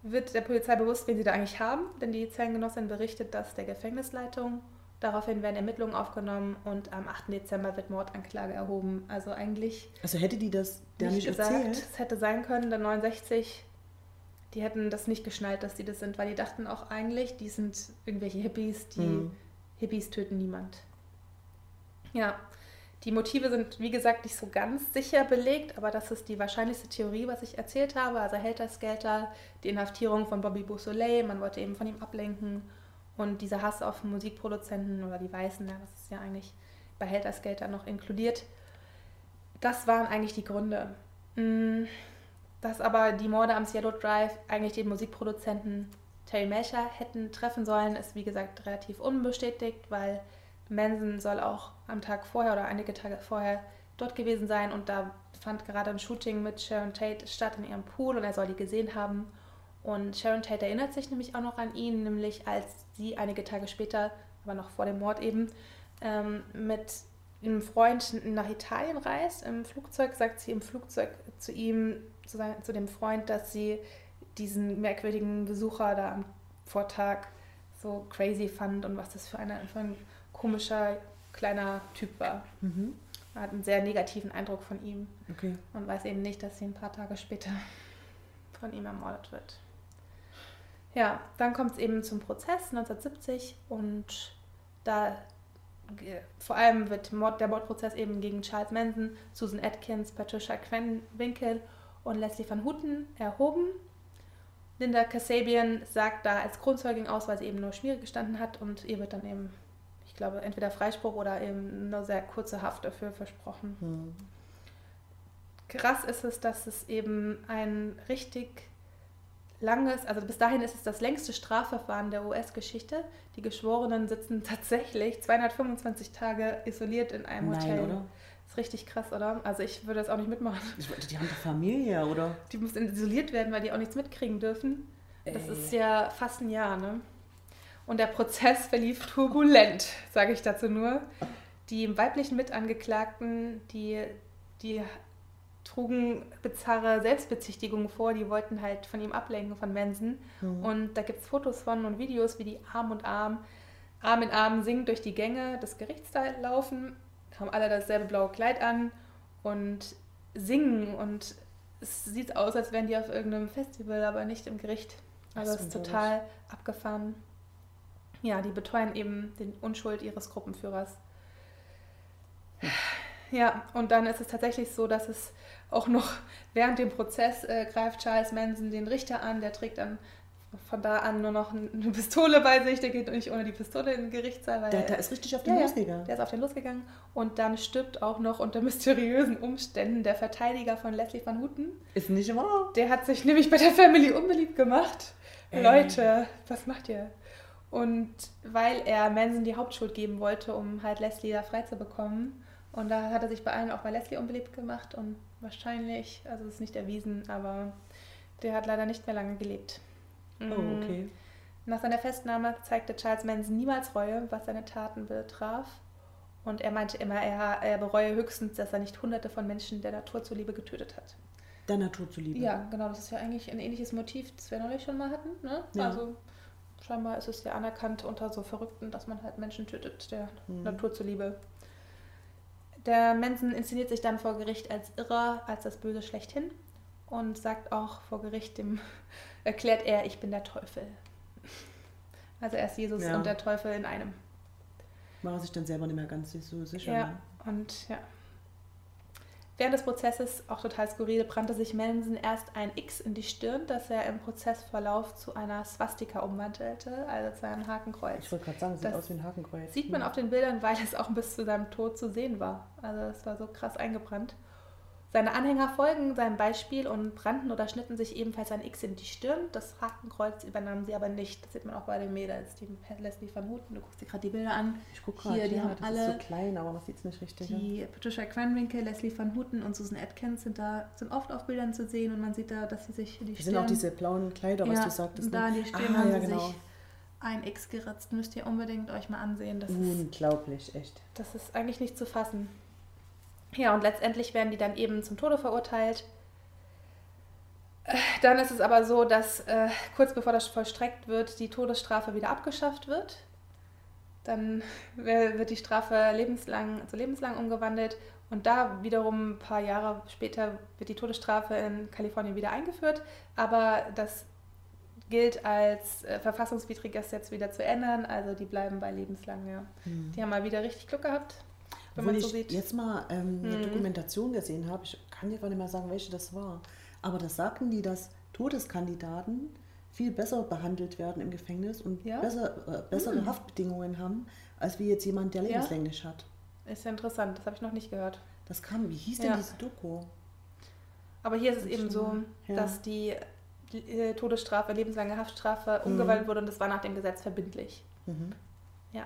wird der Polizei bewusst, wen sie da eigentlich haben, denn die Zellengenossin berichtet das der Gefängnisleitung. Daraufhin werden Ermittlungen aufgenommen und am 8. Dezember wird Mordanklage erhoben. Also eigentlich. Also hätte die das der nicht nicht gesagt, erzählt? es hätte sein können, der 69, die hätten das nicht geschnallt, dass die das sind, weil die dachten auch eigentlich, die sind irgendwelche Hippies, die Hm. Hippies töten niemand. Ja, die Motive sind, wie gesagt, nicht so ganz sicher belegt, aber das ist die wahrscheinlichste Theorie, was ich erzählt habe. Also Helter Skelter, die Inhaftierung von Bobby Beausoleil, man wollte eben von ihm ablenken und dieser Hass auf Musikproduzenten oder die Weißen, das ist ja eigentlich bei Helter Skelter noch inkludiert. Das waren eigentlich die Gründe. Mm, Dass aber die Morde am Seattle Drive eigentlich den Musikproduzenten Terry Melcher hätten treffen sollen, ist wie gesagt relativ unbestätigt, weil Manson soll auch am Tag vorher oder einige Tage vorher dort gewesen sein und da fand gerade ein Shooting mit Sharon Tate statt in ihrem Pool und er soll die gesehen haben. Und Sharon Tate erinnert sich nämlich auch noch an ihn, nämlich als sie einige Tage später, aber noch vor dem Mord eben, ähm, mit einem Freund nach Italien reist. Im Flugzeug sagt sie im Flugzeug zu ihm, zu, sein, zu dem Freund, dass sie diesen merkwürdigen Besucher da am Vortag so crazy fand und was das für, eine, für ein komischer kleiner Typ war. Mhm. Man hat einen sehr negativen Eindruck von ihm Okay. und weiß eben nicht, dass sie ein paar Tage später von ihm ermordet wird. Ja, dann kommt es eben zum Prozess 1970 und da ge- vor allem wird Mord, der Mordprozess eben gegen Charles Manson, Susan Atkins, Patricia Quenwinkel und Leslie Van Houten erhoben. Linda Kasabian sagt da als Kronzeugin aus, weil sie eben nur Schmiere gestanden hat und ihr wird dann eben, ich glaube, entweder Freispruch oder eben nur sehr kurze Haft dafür versprochen. Hm. Krass ist es, dass es eben ein richtig langes, also bis dahin ist es das längste Strafverfahren der US-Geschichte. Die Geschworenen sitzen tatsächlich 225 Tage isoliert in einem Nein, Hotel. oder? Ist richtig krass, oder? Also ich würde das auch nicht mitmachen. Die haben doch Familie, oder? Die müssen isoliert werden, weil die auch nichts mitkriegen dürfen. Das Ey. ist ja fast ein Jahr, ne? Und der Prozess verlief turbulent, sage ich dazu nur. Die weiblichen Mitangeklagten, die, die trugen bizarre Selbstbezichtigungen vor, die wollten halt von ihm ablenken, von Manson. Mhm. Und da gibt es Fotos von und Videos, wie die Arm und Arm, Arm in Arm singend durch die Gänge des Gerichts da laufen, haben alle dasselbe blaue Kleid an und singen und es sieht aus, als wären die auf irgendeinem Festival, aber nicht im Gericht. Also es ist total abgefahren. Ja, die beteuern eben den Unschuld ihres Gruppenführers. Ja, und dann ist es tatsächlich so, dass es auch noch während dem Prozess äh, greift Charles Manson den Richter an, der trägt dann von da an nur noch eine Pistole bei sich, der geht nicht ohne die Pistole in den Gerichtssaal, weil Der, er- der ist richtig auf den Ja, losgegangen. der ist auf den losgegangen und dann stirbt auch noch unter mysteriösen Umständen der Verteidiger von Leslie Van Houten. Ist nicht wahr? Der hat sich nämlich bei der Family unbeliebt gemacht. Ey. Leute, was macht ihr? Und weil er Manson die Hauptschuld geben wollte, um halt Leslie da frei zu bekommen. Und da hat er sich bei allen auch bei Leslie unbeliebt gemacht und wahrscheinlich, also es ist nicht erwiesen, aber der hat leider nicht mehr lange gelebt. Oh, Mm. okay. Nach seiner Festnahme zeigte Charles Manson niemals Reue, was seine Taten betraf. Und er meinte immer, er, er bereue höchstens, dass er nicht hunderte von Menschen der Natur zuliebe getötet hat. Der Natur zuliebe. Ja, genau, das ist ja eigentlich ein ähnliches Motiv, das wir neulich schon mal hatten. Ne? Ja. Also scheinbar ist es ja anerkannt unter so Verrückten, dass man halt Menschen tötet, der Mhm. Natur zuliebe. Der Manson inszeniert sich dann vor Gericht als Irrer, als das Böse schlechthin und sagt auch vor Gericht dem, erklärt er, ich bin der Teufel. Also er ist Jesus Ja. und der Teufel in einem. War er sich dann selber nicht mehr ganz so sicher. Ja, Ne? und ja. Während des Prozesses, auch total skurril, brannte sich Manson erst ein X in die Stirn, das er im Prozessverlauf zu einer Swastika umwandelte, also zu einem Hakenkreuz. Ich wollte gerade sagen, sieht Das aus wie ein Hakenkreuz. Sieht man auf den Bildern, weil es auch bis zu seinem Tod zu sehen war. Also es war so krass eingebrannt. Seine Anhänger folgen seinem Beispiel und brannten oder schnitten sich ebenfalls ein X in die Stirn. Das Hakenkreuz übernahmen sie aber nicht. Das sieht man auch bei den Mädels. Die Leslie Van Houten, du guckst dir gerade die Bilder an. Ich gucke gerade, die ja, haben das alle ist so klein, aber man sieht es nicht richtig. Die Patricia Cranwinkel, Leslie Van Houten und Susan Atkins sind da sind oft auf Bildern zu sehen und man sieht da, dass sie sich die Das sind auch diese blauen Kleider, was ja, du sagtest. Da ne? die Stirn ah, haben ja, genau. sich ein X geritzt. Müsst ihr unbedingt euch mal ansehen. Das ist Unglaublich, echt. Das ist eigentlich nicht zu fassen. Ja, und letztendlich werden die dann eben zum Tode verurteilt. Äh, Dann ist es aber so, dass äh, kurz bevor das vollstreckt wird, die Todesstrafe wieder abgeschafft wird. Dann wird die Strafe lebenslang zu lebenslang umgewandelt und da wiederum ein paar Jahre später wird die Todesstrafe in Kalifornien wieder eingeführt. Aber das gilt als äh, verfassungswidrig, das jetzt wieder zu ändern. Also die bleiben bei lebenslang, ja. Die haben mal wieder richtig Glück gehabt, wenn Obwohl man so ich sieht. jetzt mal ähm, eine Mhm. Dokumentation gesehen habe, ich kann dir gar nicht mehr sagen, welche das war, aber da sagten die, dass Todeskandidaten viel besser behandelt werden im Gefängnis und Ja? besser, äh, bessere Mhm. Haftbedingungen haben, als wie jetzt jemand, der Ja? lebenslänglich hat. Ist ja interessant, das habe ich noch nicht gehört. Das kam, wie hieß Ja. denn diese Doku? Aber hier ist es eben so, ja. dass die äh, Todesstrafe, lebenslange Haftstrafe umgewandelt wurde und das war nach dem Gesetz verbindlich. Mhm. Ja.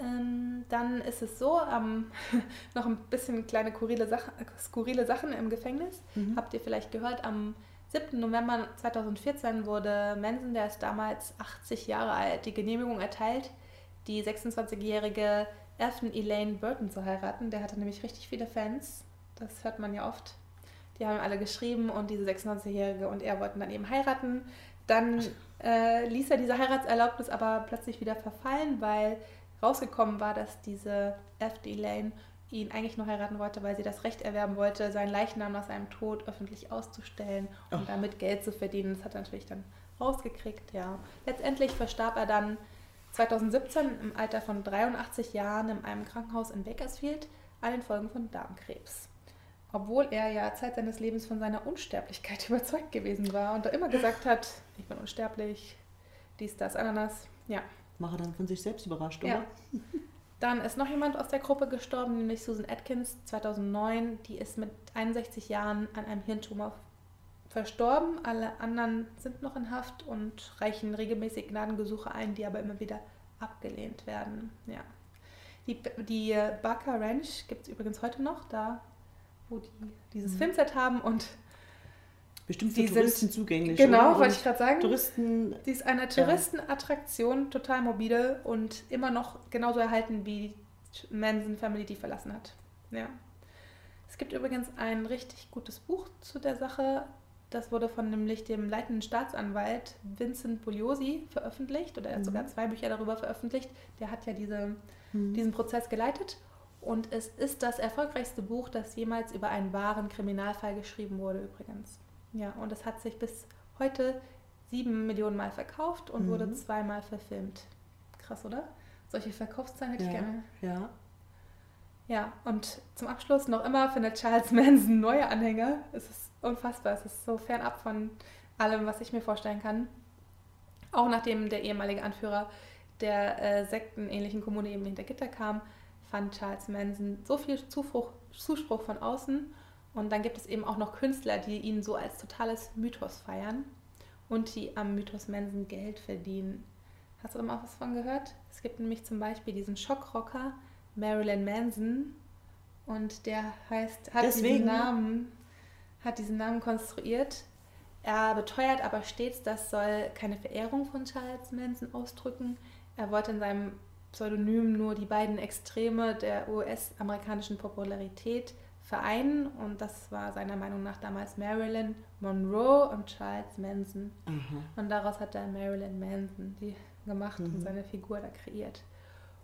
Ähm, dann ist es so, ähm, noch ein bisschen kleine skurrile, Sach skurrile Sachen im Gefängnis. Mhm. Habt ihr vielleicht gehört, am 7. November 2014 wurde Manson, der ist damals 80 Jahre alt, die Genehmigung erteilt, die 26-jährige Afton Elaine Burton zu heiraten. Der hatte nämlich richtig viele Fans. Das hört man ja oft. Die haben alle geschrieben und diese 26-jährige und er wollten dann eben heiraten. Dann äh, ließ er diese Heiratserlaubnis aber plötzlich wieder verfallen, weil rausgekommen war, dass diese Afton Elaine ihn eigentlich nur heiraten wollte, weil sie das Recht erwerben wollte, seinen Leichnam nach seinem Tod öffentlich auszustellen und Oh. damit Geld zu verdienen. Das hat er natürlich dann rausgekriegt, ja. Letztendlich verstarb er dann 2017 im Alter von 83 Jahren in einem Krankenhaus in Bakersfield an den Folgen von Darmkrebs. Obwohl er ja Zeit seines Lebens von seiner Unsterblichkeit überzeugt gewesen war und er immer gesagt hat, ich bin unsterblich, dies, das, Ananas. Ja, Er dann von sich selbst überrascht, Ja. oder? dann ist noch jemand aus der Gruppe gestorben, nämlich Susan Atkins 2009. Die ist mit 61 Jahren an einem Hirntumor verstorben. Alle anderen sind noch in Haft und reichen regelmäßig Gnadengesuche ein, die aber immer wieder abgelehnt werden. Ja. Die, die Barker Ranch gibt es übrigens heute noch, da wo die dieses Mhm. Filmset haben und Bestimmt für Die sind- Touristen zugänglich. genau, oder? wollte ich gerade sagen. Touristen, Sie ist eine Touristenattraktion, total mobile und immer noch genauso erhalten, wie die Manson Family die verlassen hat. Ja. Es gibt übrigens ein richtig gutes Buch zu der Sache. Das wurde von nämlich dem leitenden Staatsanwalt Vincent Bugliosi veröffentlicht oder er hat Mhm. sogar zwei Bücher darüber veröffentlicht. Der hat ja diese, hm, diesen Prozess geleitet und es ist das erfolgreichste Buch, das jemals über einen wahren Kriminalfall geschrieben wurde übrigens. Ja, und es hat sich bis heute sieben Millionen Mal verkauft und Mhm. wurde zweimal verfilmt. Krass, oder? Solche Verkaufszahlen hätte ich ja, gerne. ja. Ja, und zum Abschluss noch immer findet Charles Manson neue Anhänger. Es ist unfassbar. Es ist so fernab von allem, was ich mir vorstellen kann. Auch nachdem der ehemalige Anführer der äh, sektenähnlichen Kommune eben hinter Gitter kam, fand Charles Manson so viel Zufruch, Zuspruch von außen. Und dann gibt es eben auch noch Künstler, die ihn so als totales Mythos feiern und die am Mythos Manson Geld verdienen. Hast du da mal was von gehört? Es gibt nämlich zum Beispiel diesen Schockrocker Marilyn Manson und der heißt, hat Deswegen? diesen Namen, hat diesen Namen konstruiert. Er beteuert aber stets, das soll keine Verehrung von Charles Manson ausdrücken. Er wollte in seinem Pseudonym nur die beiden Extreme der US-amerikanischen Popularität vereinen und das war seiner Meinung nach damals Marilyn Monroe und Charles Manson. Aha. Und daraus hat er Marilyn Manson die gemacht und Mhm. seine Figur da kreiert.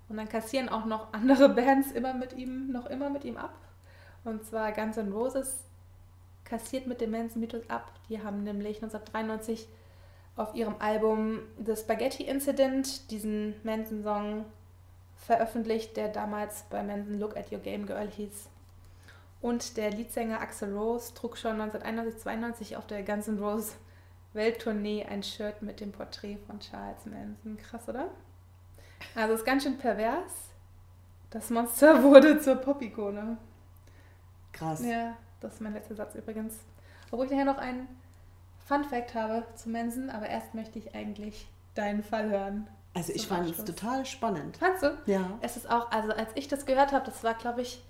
Und dann kassieren auch noch andere Bands immer mit ihm, noch immer mit ihm ab. Und zwar Guns N' Roses kassiert mit dem Manson-Mythos ab. Die haben nämlich 1993 auf ihrem Album The Spaghetti Incident diesen Manson-Song veröffentlicht, der damals bei Manson Look at Your Game Girl hieß. Und der Leadsänger Axel Rose trug schon 1991, 92 auf der Guns N' Roses Welttournee ein Shirt mit dem Porträt von Charles Manson. Krass, oder? Also ist ganz schön pervers. Das Monster wurde zur Pop-Ikone. Krass. Ja, Das ist mein letzter Satz übrigens. Obwohl ich nachher noch einen Fun Fact habe zu Mensen, aber erst möchte ich eigentlich deinen Fall hören. Also ich fand es total spannend. Fandst du? Ja. Es ist auch, also als ich das gehört habe, das war, glaube ich,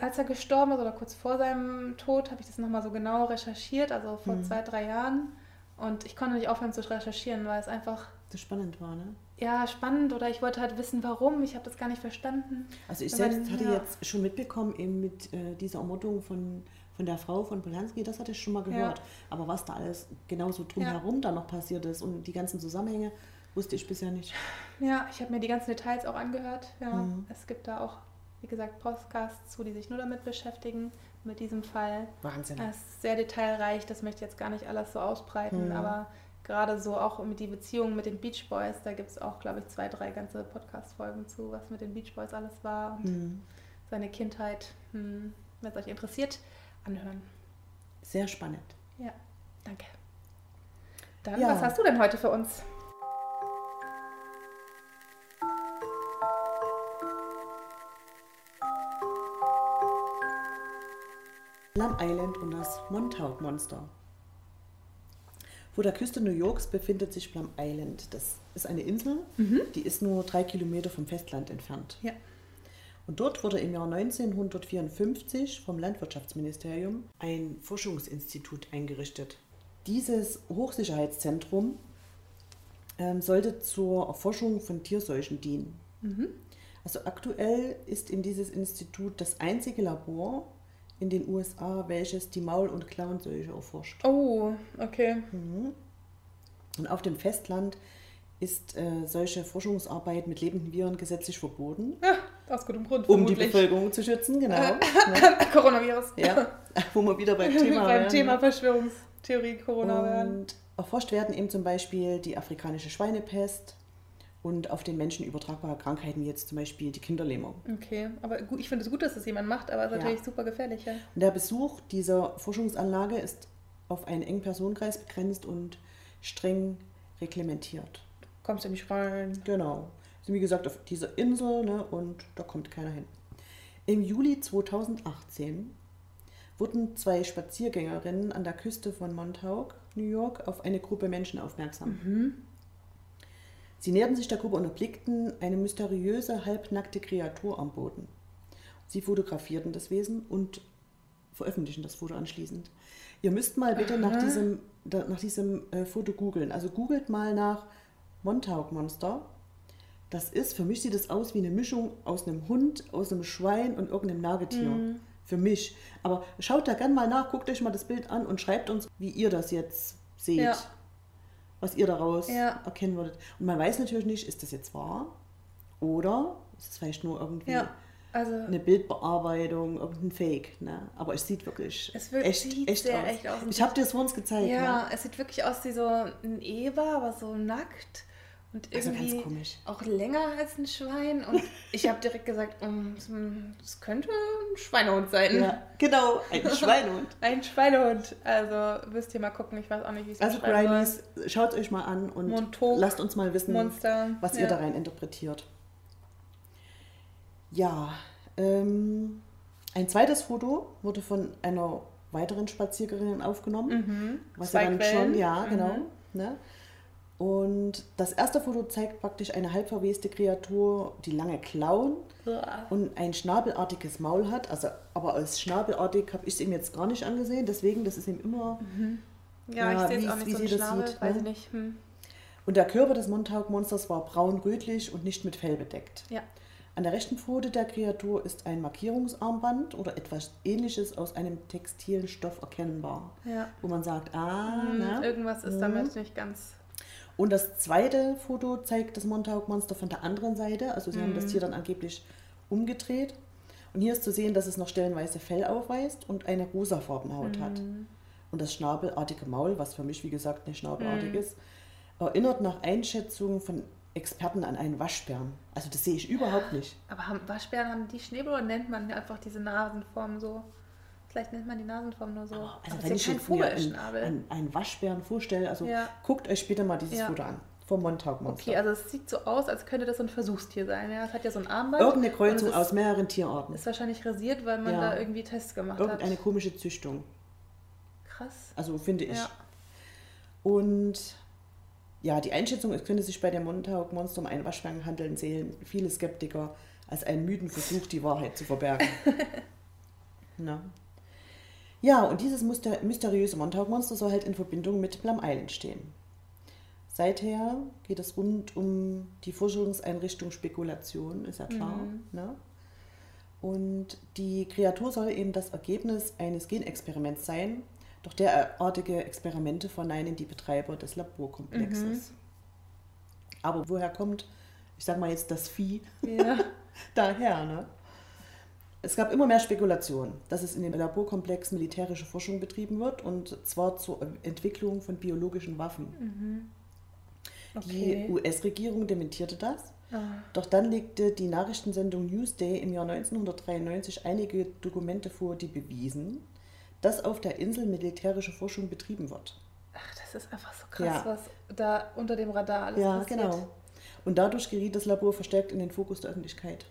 als er gestorben ist oder kurz vor seinem Tod, habe ich das nochmal so genau recherchiert, also vor Mhm. zwei, drei Jahren. Und ich konnte nicht aufhören zu recherchieren, weil es einfach, So spannend war, ne? ja, spannend oder ich wollte halt wissen, warum. Ich habe das gar nicht verstanden. Also ich selbst man- hatte ja. jetzt schon mitbekommen, eben mit äh, dieser Ermordung von, von der Frau von Polanski, das hatte ich schon mal gehört. Aber was da alles genauso drumherum da noch passiert ist und die ganzen Zusammenhänge, wusste ich bisher nicht. Ja, ich habe mir die ganzen Details auch angehört. Ja, Mhm. es gibt da auch, wie gesagt, Podcasts zu, die sich nur damit beschäftigen, mit diesem Fall. Wahnsinn. Es ist sehr detailreich, das möchte ich jetzt gar nicht alles so ausbreiten, Mhm. aber gerade so auch mit die Beziehung mit den Beach Boys, da gibt es auch, glaube ich, zwei, drei ganze Podcast-Folgen zu, was mit den Beach Boys alles war und Hm. seine Kindheit. Hm, Wenn es euch interessiert, anhören. Sehr spannend. Ja, danke. Dann, Ja. was hast du denn heute für uns? Plum Island und das Montauk Monster. Vor der Küste New Yorks befindet sich Plum Island. Das ist eine Insel, die ist nur drei Kilometer vom Festland entfernt. Ja. Und dort wurde im Jahr 1954 vom Landwirtschaftsministerium ein Forschungsinstitut eingerichtet. Dieses Hochsicherheitszentrum ähm, sollte zur Erforschung von Tierseuchen dienen. Also aktuell ist in dieses Institut das einzige Labor in den USA, welches die Maul- und Klauenseuche erforscht. Oh, okay. Und auf dem Festland ist äh, solche Forschungsarbeit mit lebenden Viren gesetzlich verboten, Ja, aus gutem Grund. um die vermutlich. Bevölkerung zu schützen, genau. ne? Coronavirus. Ja, wo wir wieder beim Thema Beim wären, Thema ne? Verschwörungstheorie Corona werden. Und erforscht werden eben zum Beispiel die afrikanische Schweinepest und auf den Menschen übertragbare Krankheiten, wie jetzt zum Beispiel die Kinderlähmung. Okay, aber gut, ich finde es gut, dass das jemand macht, aber es ist Ja. natürlich super gefährlich, ja. Und der Besuch dieser Forschungsanlage ist auf einen engen Personenkreis begrenzt und streng reglementiert. Kommst du nicht rein. Genau. Also wie gesagt, auf dieser Insel ne, und da kommt keiner hin. Im Juli 2018 wurden zwei Spaziergängerinnen an der Küste von Montauk, New York, auf eine Gruppe Menschen aufmerksam. Sie näherten sich der Gruppe und erblickten eine mysteriöse, halbnackte Kreatur am Boden. Sie fotografierten das Wesen und veröffentlichen das Foto anschließend. Ihr müsst mal bitte nach diesem, nach diesem äh, Foto googeln. Also googelt mal nach Montauk Monster. Das ist, für mich sieht es aus wie eine Mischung aus einem Hund, aus einem Schwein und irgendeinem Nagetier. Mhm. Für mich. Aber schaut da gerne mal nach, guckt euch mal das Bild an und schreibt uns, wie ihr das jetzt seht. Ja. Was ihr daraus Ja. erkennen würdet. Und man weiß natürlich nicht, ist das jetzt wahr oder ist es vielleicht nur irgendwie Ja, also eine Bildbearbeitung, irgendein Fake. Ne? Aber es sieht wirklich Es wird- echt, sieht echt, aus. echt aus. Ich habe dir das vor uns gezeigt. ja, Ne? es sieht wirklich aus wie so ein Eva, aber so nackt und Also irgendwie ganz komisch. auch länger als ein Schwein. Und ich habe direkt gesagt, mm, das könnte ein Schweinehund sein. Ja, genau, ein Schweinehund. Ein Schweinehund. Also müsst ihr mal gucken, ich weiß auch nicht, wie es Also. Grimies, schaut euch mal an und Montauk, lasst uns mal wissen, Monster. was ja. ihr da rein interpretiert. Ja, ähm, ein zweites Foto wurde von einer weiteren Spaziergängerin aufgenommen. Mhm. Was Zwei ja dann Quellen. schon, ja, genau. Mhm. Ne? Und das erste Foto zeigt praktisch eine halbverweste Kreatur, die lange Klauen Uah. und ein schnabelartiges Maul hat. Also, aber als schnabelartig habe ich es ihm jetzt gar nicht angesehen, deswegen, das ist ihm immer. Ja, Ja, ich sehe es auch nicht wie so sie das sieht, weiß ne? ich nicht. Hm. Und der Körper des Montauk-Monsters war braun-rötlich und nicht mit Fell bedeckt. Ja. An der rechten Pfote der Kreatur ist ein Markierungsarmband oder etwas ähnliches aus einem textilen Stoff erkennbar. Ja. Wo man sagt, ah, Hm, ne? Irgendwas ist Mhm. damit nicht ganz. Und das zweite Foto zeigt das Montauk-Monster von der anderen Seite. Also sie haben Mhm. das Tier dann angeblich umgedreht. Und hier ist zu sehen, dass es noch stellenweise Fell aufweist und eine rosafarbene Haut hat. Mhm. Und das schnabelartige Maul, was für mich wie gesagt nicht schnabelartig Mhm. ist, erinnert nach Einschätzung von Experten an einen Waschbären. Also das sehe ich überhaupt nicht. Aber haben Waschbären haben die Schnäbel oder nennt man einfach diese Nasenform so? Vielleicht nennt man die Nasenform nur so. Also Aber wenn ich jetzt mir einen, einen, einen Waschbären vorstelle, also Ja. guckt euch bitte mal dieses Ja. Foto an. vom Montauk-Monster. Okay, also es sieht so aus, als könnte das so ein Versuchstier sein. Ja, es hat ja so ein Armband. Irgendeine Kreuzung aus mehreren Tierarten. Ist wahrscheinlich rasiert, weil man Ja. da irgendwie Tests gemacht Irgendeine hat. komische Züchtung. Krass. Also finde ich. Und ja, die Einschätzung, es könnte sich bei dem Montauk-Monster um einen Waschgang handeln, sehen viele Skeptiker als einen müden Versuch, die Wahrheit zu verbergen. Na. Ja, und dieses muster- mysteriöse Montauk-Monster soll halt in Verbindung mit Plum Island stehen. Seither geht es rund um die Forschungseinrichtung Spekulation, ist ja klar. Mhm. Ne? Und die Kreatur soll eben das Ergebnis eines Genexperiments sein, doch derartige Experimente verneinen die Betreiber des Laborkomplexes. Aber woher kommt, ich sag mal jetzt das Vieh, Ja. daher? Ne? Es gab immer mehr Spekulationen, dass es in dem Laborkomplex militärische Forschung betrieben wird und zwar zur Entwicklung von biologischen Waffen. Okay. Die US-Regierung dementierte das. Ah. Doch dann legte die Nachrichtensendung Newsday im Jahr 1993 einige Dokumente vor, die bewiesen, dass auf der Insel militärische Forschung betrieben wird. Ach, das ist einfach so krass, Ja. was da unter dem Radar alles ja, passiert. genau. Und dadurch geriet das Labor verstärkt in den Fokus der Öffentlichkeit.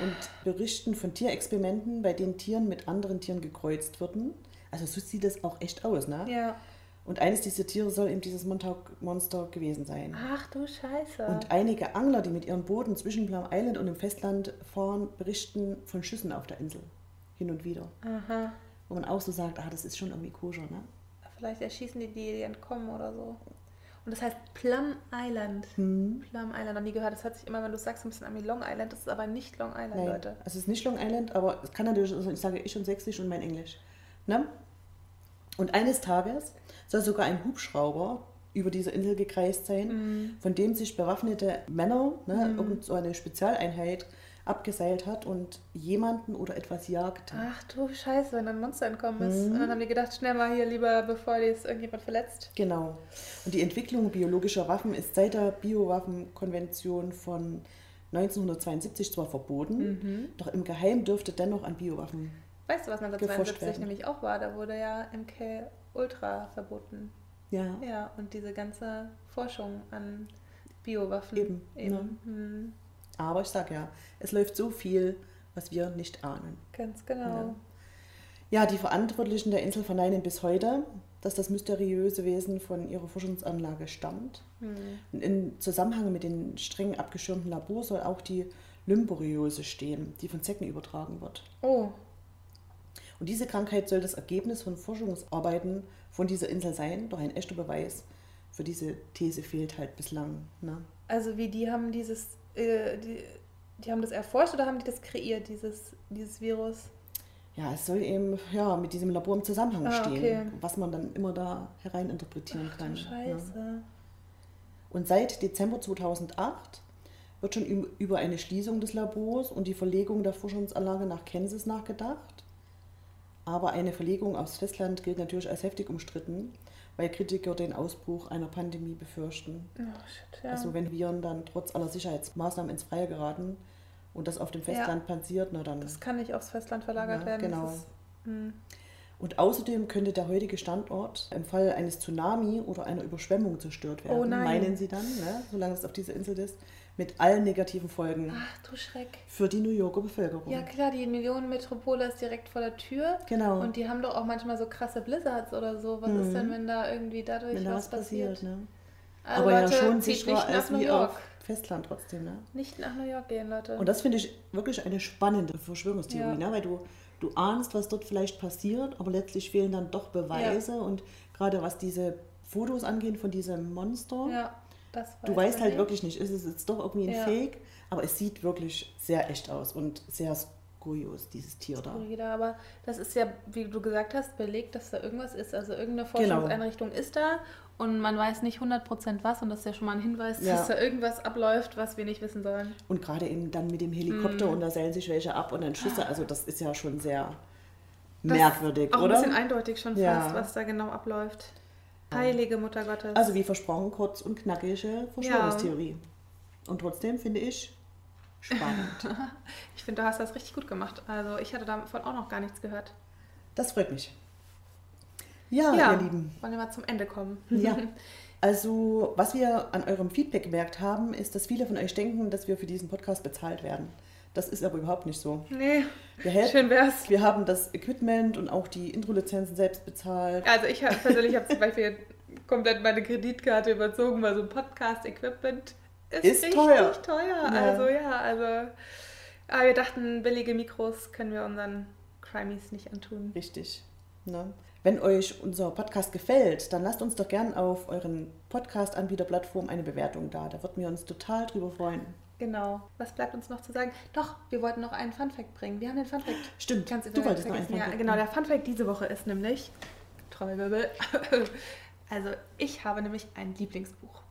Und berichten von Tierexperimenten, bei denen Tieren mit anderen Tieren gekreuzt wurden. Also so sieht das auch echt aus, ne? Ja. Und eines dieser Tiere soll eben dieses Montauk-Monster gewesen sein. Ach du Scheiße. Und einige Angler, die mit ihren Booten zwischen Plum Island und dem Festland fahren, berichten von Schüssen auf der Insel. Hin und wieder. Aha. Wo man auch so sagt, ah, das ist schon irgendwie koscher, ne? Vielleicht erschießen die die, die entkommen oder so. Und das heißt Plum Island. Hm. Plum Island, noch nie gehört. Das hört sich immer, wenn du sagst, ein bisschen an wie Long Island. Das ist aber nicht Long Island, Nein, Leute. es ist nicht Long Island, aber es kann natürlich, also ich sage ich und Sächsisch und mein Englisch. Ne? Und eines Tages soll sogar ein Hubschrauber über diese Insel gekreist sein, Mhm. von dem sich bewaffnete Männer, ne, irgend so eine Spezialeinheit, abgeseilt hat und jemanden oder etwas jagte. Ach du Scheiße, wenn ein Monster entkommen ist. Mhm. Und dann haben die gedacht, schnell mal hier lieber, bevor jetzt irgendjemand verletzt. Genau. Und die Entwicklung biologischer Waffen ist seit der Biowaffenkonvention von 1972 zwar verboten, Mhm. doch im Geheim dürfte dennoch an Biowaffen. Weißt du, was Geforscht 1972 werden. nämlich auch war? Da wurde ja MK Ultra verboten. Ja. Ja, und diese ganze Forschung an Biowaffen. Eben, Eben. Hm, Aber ich sage ja, es läuft so viel, was wir nicht ahnen. ganz genau. Ja, die Verantwortlichen der Insel verneinen bis heute, dass das mysteriöse Wesen von ihrer Forschungsanlage stammt. Hm. Und Im Zusammenhang mit den streng abgeschirmten Labor soll auch die Lymphoriose stehen, die von Zecken übertragen wird. Oh, Und diese Krankheit soll das Ergebnis von Forschungsarbeiten von dieser Insel sein, doch ein echter Beweis für diese These fehlt halt bislang. Ne? also wie die haben dieses, äh, die, die haben das erforscht oder haben die das kreiert, dieses, dieses Virus? Ja, es soll eben ja, mit diesem Labor im Zusammenhang Ah, stehen, okay. was man dann immer da hereininterpretieren Ach kann. ne? Scheiße. Und seit Dezember 2008 wird schon über eine Schließung des Labors und die Verlegung der Forschungsanlage nach Kansas nachgedacht. Aber eine Verlegung aufs Festland gilt natürlich als heftig umstritten, weil Kritiker den Ausbruch einer Pandemie befürchten. Oh shit, ja. Also wenn Viren dann trotz aller Sicherheitsmaßnahmen ins Freie geraten und das auf dem Festland passiert, na dann. das kann nicht aufs Festland verlagert Ja, werden. genau. Ist, hm. Und außerdem könnte der heutige Standort im Fall eines Tsunami oder einer Überschwemmung zerstört werden, Oh meinen sie dann, ne, solange es auf dieser Insel ist, mit allen negativen Folgen Ach du Schreck. für die New Yorker Bevölkerung. Ja klar, die Millionenmetropole ist direkt vor der Tür. genau. Und die haben doch auch manchmal so krasse Blizzards oder so. Was Mhm. ist denn, wenn da irgendwie dadurch wenn da was was passiert. passiert? Ne? Also Aber Leute, ja schon sicherer als New York. auf Festland trotzdem. Ne? Nicht nach New York gehen, Leute. Und das finde ich wirklich eine spannende Verschwörungstheorie, Ja. ne? weil du, du ahnst, was dort vielleicht passiert, aber letztlich fehlen dann doch Beweise und gerade was diese Fotos angehen von diesem Monster, ja, das du weiß weißt halt nicht. wirklich nicht, ist es jetzt doch irgendwie ein Ja. Fake, aber es sieht wirklich sehr echt aus und sehr skurios, dieses Tier da. Aber das ist ja, wie du gesagt hast, belegt, dass da irgendwas ist. Also irgendeine Genau. Forschungseinrichtung ist da und man weiß nicht 100% was und das ist ja schon mal ein Hinweis, Ja. dass da irgendwas abläuft, was wir nicht wissen sollen. Und gerade eben dann mit dem Helikopter Mhm. und da seilen sich welche ab und dann Schüsse, also das ist ja schon sehr Das merkwürdig, ist auch oder? ein bisschen eindeutig schon Ja. fast, was da genau abläuft. Heilige Mutter Gottes. Also wie versprochen, kurz und knackige Verschwörungstheorie. Und trotzdem finde ich spannend. ich finde, du hast das richtig gut gemacht. Also ich hatte davon auch noch gar nichts gehört. Das freut mich. Ja, ja, ihr Lieben. wollen wir mal zum Ende kommen. Ja. Also, was wir an eurem Feedback gemerkt haben, ist, dass viele von euch denken, dass wir für diesen Podcast bezahlt werden. Das ist aber überhaupt nicht so. Nee, Wir, hätten- schön wär's. wir haben das Equipment und auch die Intro-Lizenzen selbst bezahlt. Also ich hab, persönlich habe zum Beispiel komplett meine Kreditkarte überzogen, weil so ein Podcast-Equipment ist, Ist richtig teuer. teuer. Ja. Also ja, also aber wir dachten, billige Mikros können wir unseren Crimies nicht antun. Richtig. Ne? Wenn euch unser Podcast gefällt, dann lasst uns doch gern auf euren Podcast-Anbieter-Plattformen eine Bewertung da. Da würden wir uns total drüber freuen. Genau. Was bleibt uns noch zu sagen? Doch, wir wollten noch einen Funfact bringen. Wir haben den Funfact. Stimmt, Ganz du wolltest noch einen vergessen. Ja, Funfact genau, der Funfact diese Woche ist nämlich Trommelwirbel. Also, ich habe nämlich ein Lieblingsbuch.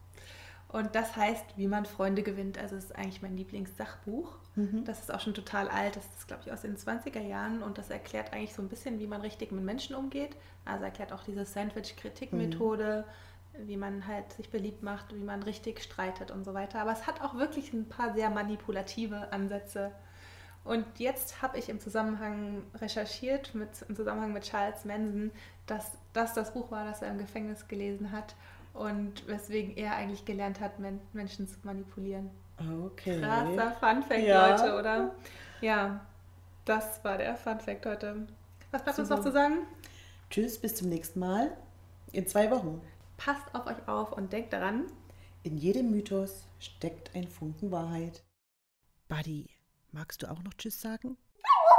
Und das heißt, wie man Freunde gewinnt. Also, es ist eigentlich mein Lieblingssachbuch. Mhm. Das ist auch schon total alt. Das ist, glaube ich, aus den 20er Jahren. Und das erklärt eigentlich so ein bisschen, wie man richtig mit Menschen umgeht. Also, erklärt auch diese Sandwich-Kritik-Methode, wie man halt sich beliebt macht, wie man richtig streitet und so weiter. Aber es hat auch wirklich ein paar sehr manipulative Ansätze. Und jetzt habe ich im Zusammenhang recherchiert, mit, im Zusammenhang mit Charles Manson, dass das das Buch war, das er im Gefängnis gelesen hat und weswegen er eigentlich gelernt hat, Men Menschen zu manipulieren. Okay. Krasser Funfact, Ja. Leute, oder? Ja, das war der Funfact heute. Was bleibt uns noch zu sagen? Tschüss, bis zum nächsten Mal. In zwei Wochen. Passt auf euch auf und denkt daran, In jedem Mythos steckt ein Funken Wahrheit. Buddy, magst du auch noch Tschüss sagen?